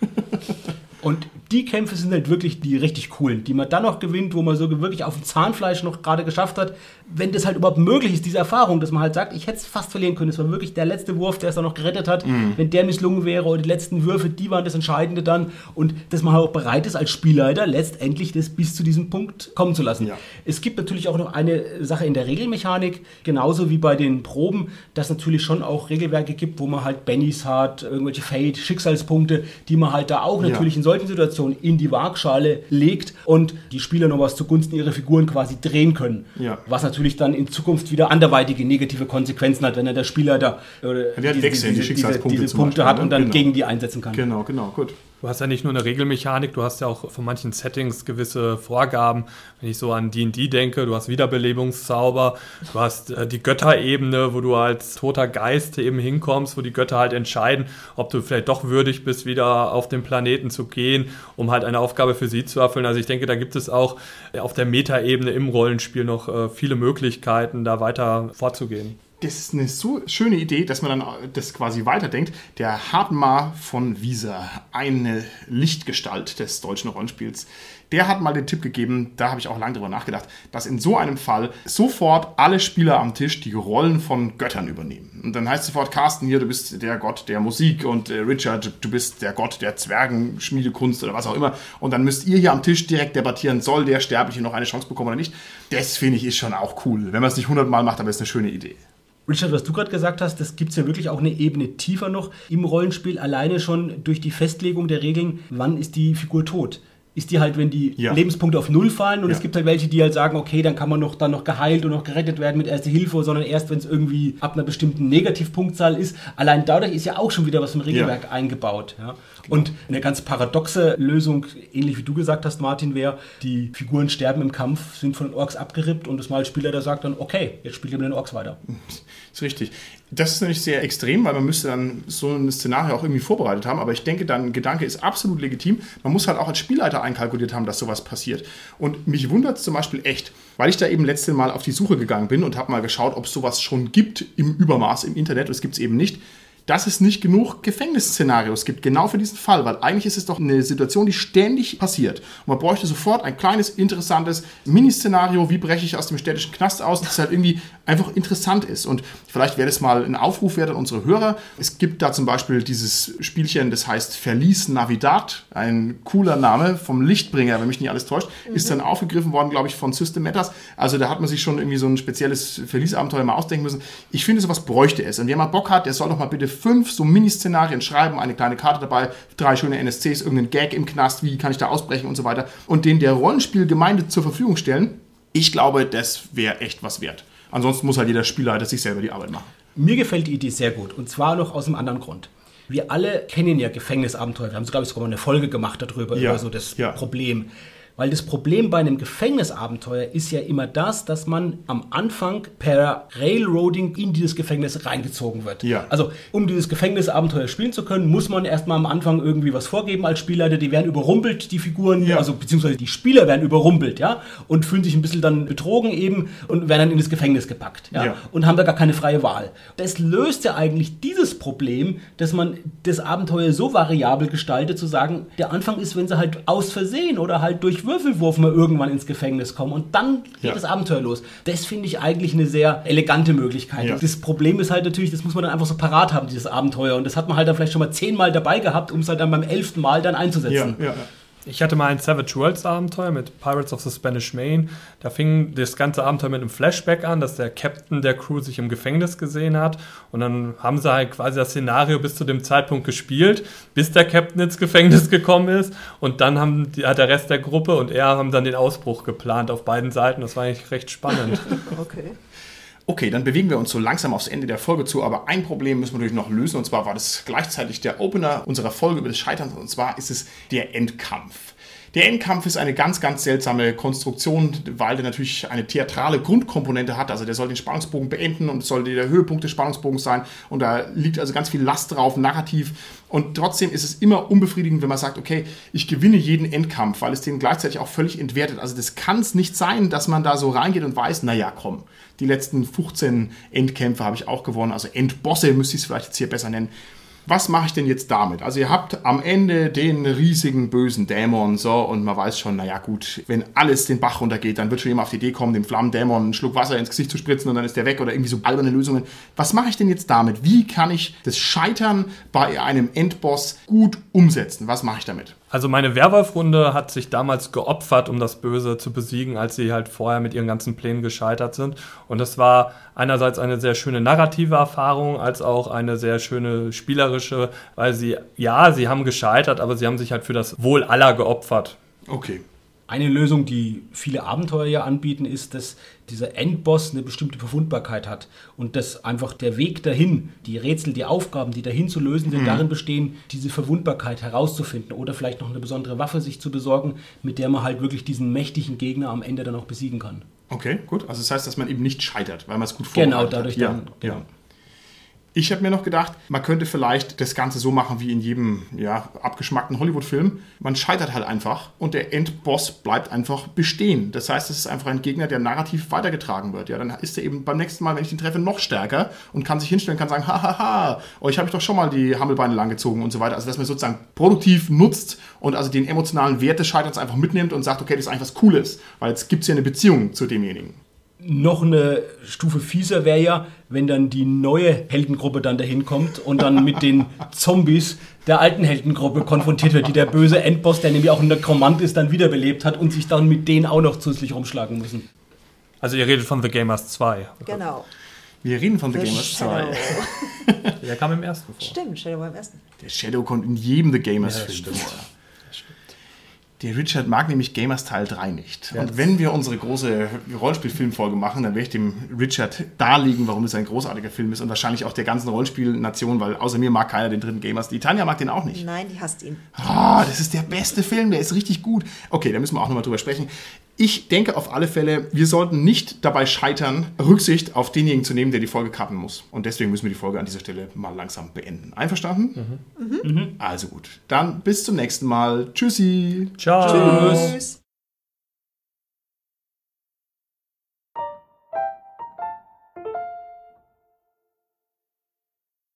Und die Kämpfe sind halt wirklich die richtig coolen, die man dann noch gewinnt, wo man so wirklich auf dem Zahnfleisch noch gerade geschafft hat. Wenn das halt überhaupt möglich ist, diese Erfahrung, dass man halt sagt, ich hätte es fast verlieren können. Es war wirklich der letzte Wurf, der es dann noch gerettet hat. Wenn der misslungen wäre oder die letzten Würfe, die waren das Entscheidende dann. Und dass man halt auch bereit ist, als Spielleiter letztendlich das bis zu diesem Punkt kommen zu lassen.
Ja.
Es gibt natürlich auch noch eine Sache in der Regelmechanik, genauso wie bei den Proben, dass es natürlich schon auch Regelwerke gibt, wo man halt Bennys hat, irgendwelche Fate, Schicksalspunkte, die man halt da auch natürlich in solchen Situationen in die Waagschale legt und die Spieler noch was zugunsten ihrer Figuren quasi drehen können.
Ja.
Was natürlich dann in Zukunft wieder anderweitige negative Konsequenzen hat, wenn er der Spieler da oder
der hat wechseln, die
diese
zum
Punkte hat
ne?
und dann
Genau.
gegen die einsetzen kann.
Genau, genau, gut.
Du hast ja nicht nur eine Regelmechanik, du hast ja auch von manchen Settings gewisse Vorgaben. Wenn ich so an D&D denke, du hast Wiederbelebungszauber, du hast äh, die Götterebene, wo du als toter Geist eben hinkommst, wo die Götter halt entscheiden, ob du vielleicht doch würdig bist, wieder auf den Planeten zu gehen, um halt eine Aufgabe für sie zu erfüllen. Also ich denke, da gibt es auch äh, auf der Metaebene im Rollenspiel noch äh, viele Möglichkeiten, da weiter vorzugehen.
Das ist eine so schöne Idee, dass man dann das quasi weiterdenkt. Der Hartmar von Wieser, eine Lichtgestalt des deutschen Rollenspiels, der hat mal den Tipp gegeben, da habe ich auch lange drüber nachgedacht, dass in so einem Fall sofort alle Spieler am Tisch die Rollen von Göttern übernehmen. Und dann heißt sofort, Carsten hier, du bist der Gott der Musik und äh, Richard, du bist der Gott der Zwergenschmiedekunst oder was auch immer. Und dann müsst ihr hier am Tisch direkt debattieren, soll der Sterbliche noch eine Chance bekommen oder nicht. Das finde ich ist schon auch cool. Wenn man es nicht hundertmal macht, aber ist eine schöne Idee.
Richard, was du gerade gesagt hast, das gibt es ja wirklich auch eine Ebene tiefer noch im Rollenspiel, alleine schon durch die Festlegung der Regeln, wann ist die Figur tot ist die halt, wenn die
Ja.
Lebenspunkte auf Null fallen und
Ja.
es gibt halt welche, die halt sagen, okay, dann kann man noch dann noch geheilt und noch gerettet werden mit Erste Hilfe, sondern erst, wenn es irgendwie ab einer bestimmten Negativpunktzahl ist. Allein dadurch ist ja auch schon wieder was im Regelwerk eingebaut. Ja. Und eine ganz paradoxe Lösung, ähnlich wie du gesagt hast, Martin, wäre, die Figuren sterben im Kampf, sind von den Orks abgerippt und das mal Spieler, der sagt dann, okay, jetzt spielt ihr mit den Orks weiter.
Ist richtig. Das ist nämlich sehr extrem, weil man müsste dann so ein Szenario auch irgendwie vorbereitet haben. Aber ich denke, dein Gedanke ist absolut legitim. Man muss halt auch als Spielleiter einkalkuliert haben, dass sowas passiert. Und mich wundert es zum Beispiel echt, weil ich da eben letzte Mal auf die Suche gegangen bin und habe mal geschaut, ob es sowas schon gibt im Übermaß im Internet. Das gibt es eben nicht. Dass es nicht genug Gefängnisszenarios gibt, genau für diesen Fall, weil eigentlich ist es doch eine Situation, die ständig passiert. Und man bräuchte sofort ein kleines, interessantes Miniszenario, wie breche ich aus dem städtischen Knast aus, das halt irgendwie einfach interessant ist. Und vielleicht wäre das mal ein Aufruf wert an unsere Hörer. Es gibt da zum Beispiel dieses Spielchen, das heißt Verlies Navidad, ein cooler Name vom Lichtbringer, wenn mich nicht alles täuscht, ist dann aufgegriffen worden, glaube ich, von System Matters. Also da hat man sich schon irgendwie so ein spezielles Verlies-Abenteuer mal ausdenken müssen. Ich finde, sowas bräuchte es. Und wer mal Bock hat, der soll doch mal bitte fünf so Mini-Szenarien schreiben, eine kleine Karte dabei, drei schöne NSCs, irgendeinen Gag im Knast, wie kann ich da ausbrechen und so weiter und den der Rollenspielgemeinde zur Verfügung stellen. Ich glaube, das wäre echt was wert. Ansonsten muss halt jeder Spielleiter sich selber die Arbeit machen.
Mir gefällt die Idee sehr gut und zwar noch aus einem anderen Grund. Wir alle kennen ja Gefängnisabenteuer. Wir haben, glaube ich, sogar mal eine Folge gemacht darüber,
Ja,
über so das
ja.
Problem. Weil das Problem bei einem Gefängnisabenteuer ist ja immer das, dass man am Anfang per Railroading in dieses Gefängnis reingezogen wird.
Ja.
Also, um dieses Gefängnisabenteuer spielen zu können, muss man erstmal am Anfang irgendwie was vorgeben als Spielleiter. Die werden überrumpelt, die Figuren,
Ja.
also beziehungsweise die Spieler werden überrumpelt, ja, und fühlen sich ein bisschen dann betrogen eben und werden dann in das Gefängnis gepackt, ja,
Ja.
und haben da gar keine freie Wahl. Das löst ja eigentlich dieses Problem, dass man das Abenteuer so variabel gestaltet, zu sagen, der Anfang ist, wenn sie halt aus Versehen oder halt durch Würfelwurf mal irgendwann ins Gefängnis kommen und dann geht
Ja.
das Abenteuer los. Das finde ich eigentlich eine sehr elegante Möglichkeit.
Ja.
Das Problem ist halt natürlich, das muss man dann einfach so parat haben, dieses Abenteuer. Und das hat man halt dann vielleicht schon mal zehnmal dabei gehabt, um es halt dann beim elften Mal dann einzusetzen.
ja.
Ich hatte mal ein Savage Worlds Abenteuer mit Pirates of the Spanish Main. Da fing das ganze Abenteuer mit einem Flashback an, dass der Captain der Crew sich im Gefängnis gesehen hat. Und dann haben sie halt quasi das Szenario bis zu dem Zeitpunkt gespielt, bis der Captain ins Gefängnis gekommen ist. Und dann haben die, hat der Rest der Gruppe und er haben dann den Ausbruch geplant auf beiden Seiten. Das war eigentlich recht spannend.
Okay.
Okay, dann bewegen wir uns so langsam aufs Ende der Folge zu, aber ein Problem müssen wir natürlich noch lösen und zwar war das gleichzeitig der Opener unserer Folge über das Scheitern und zwar ist es der Endkampf. Der Endkampf ist eine ganz, ganz seltsame Konstruktion, weil der natürlich eine theatrale Grundkomponente hat. Also der soll den Spannungsbogen beenden und soll der Höhepunkt des Spannungsbogens sein. Und da liegt also ganz viel Last drauf, narrativ. Und trotzdem ist es immer unbefriedigend, wenn man sagt, okay, ich gewinne jeden Endkampf, weil es den gleichzeitig auch völlig entwertet. Also das kann es nicht sein, dass man da so reingeht und weiß, naja, komm, die letzten 15 Endkämpfe habe ich auch gewonnen. Also Endbosse müsste ich es vielleicht jetzt hier besser nennen. Was mache ich denn jetzt damit? Also ihr habt am Ende den riesigen bösen Dämon, so, und man weiß schon, naja gut, wenn alles den Bach runtergeht, dann wird schon jemand auf die Idee kommen, dem Flammendämon einen Schluck Wasser ins Gesicht zu spritzen und dann ist der weg oder irgendwie so alberne Lösungen. Was mache ich denn jetzt damit? Wie kann ich das Scheitern bei einem Endboss gut umsetzen? Was mache ich damit?
Also meine Werwolf-Runde hat sich damals geopfert, um das Böse zu besiegen, als sie halt vorher mit ihren ganzen Plänen gescheitert sind. Und das war einerseits eine sehr schöne narrative Erfahrung, als auch eine sehr schöne spielerische, weil sie, ja, sie haben gescheitert, aber sie haben sich halt für das Wohl aller geopfert.
Okay.
Eine Lösung, die viele Abenteuer ja anbieten, ist, dass dieser Endboss eine bestimmte Verwundbarkeit hat und dass einfach der Weg dahin, die Rätsel, die Aufgaben, die dahin zu lösen sind, darin bestehen, diese Verwundbarkeit herauszufinden oder vielleicht noch eine besondere Waffe sich zu besorgen, mit der man halt wirklich diesen mächtigen Gegner am Ende dann auch besiegen kann.
Okay, gut. Also das heißt, dass man eben nicht scheitert, weil man es gut
Genau,
vorbereitet
dadurch
hat. Ja,
dann- genau.
ja. Ich habe mir noch gedacht, man könnte vielleicht das Ganze so machen wie in jedem ja, abgeschmackten Hollywood-Film. Man scheitert halt einfach und der Endboss bleibt einfach bestehen. Das heißt, es ist einfach ein Gegner, der narrativ weitergetragen wird. Ja, dann ist er eben beim nächsten Mal, wenn ich ihn treffe, noch stärker und kann sich hinstellen, kann sagen, hahaha, euch habe ich doch schon mal die Hammelbeine langgezogen und so weiter. Also dass man sozusagen produktiv nutzt und also den emotionalen Wert des Scheiterns einfach mitnimmt und sagt, okay, das ist eigentlich was Cooles, weil jetzt gibt es ja eine Beziehung zu demjenigen.
Noch eine Stufe fieser wäre ja, wenn dann die neue Heldengruppe dann dahin kommt und dann mit den Zombies der alten Heldengruppe konfrontiert wird, die der böse Endboss, der nämlich auch ein Nekromant ist, dann wiederbelebt hat und sich dann mit denen auch noch zusätzlich rumschlagen müssen.
Also ihr redet von The Gamers 2.
Genau.
Wir reden von The
The
Gamers
Shadow.
2.
Der kam im ersten vor.
Stimmt, Shadow war im ersten.
Der Shadow kommt in jedem The Gamers
Ja,
Film
stimmt.
vor. Der Richard mag nämlich Gamers Teil 3 nicht.
Ja,
und wenn wir unsere große Rollenspielfilmfolge machen, dann werde ich dem Richard darlegen, warum es ein großartiger Film ist und wahrscheinlich auch der ganzen Rollenspielnation, weil außer mir mag keiner den dritten Gamers. Die Tanja mag den auch nicht.
Nein, die hasst ihn.
Ah, das ist der beste Film, der ist richtig gut. Okay, da müssen wir auch nochmal drüber sprechen. Ich denke auf alle Fälle, wir sollten nicht dabei scheitern, Rücksicht auf denjenigen zu nehmen, der die Folge cutten muss. Und deswegen müssen wir die Folge an dieser Stelle mal langsam beenden. Einverstanden? Also gut. Dann bis zum nächsten Mal. Tschüssi.
Ciao.
Tschüss.
Tschüss.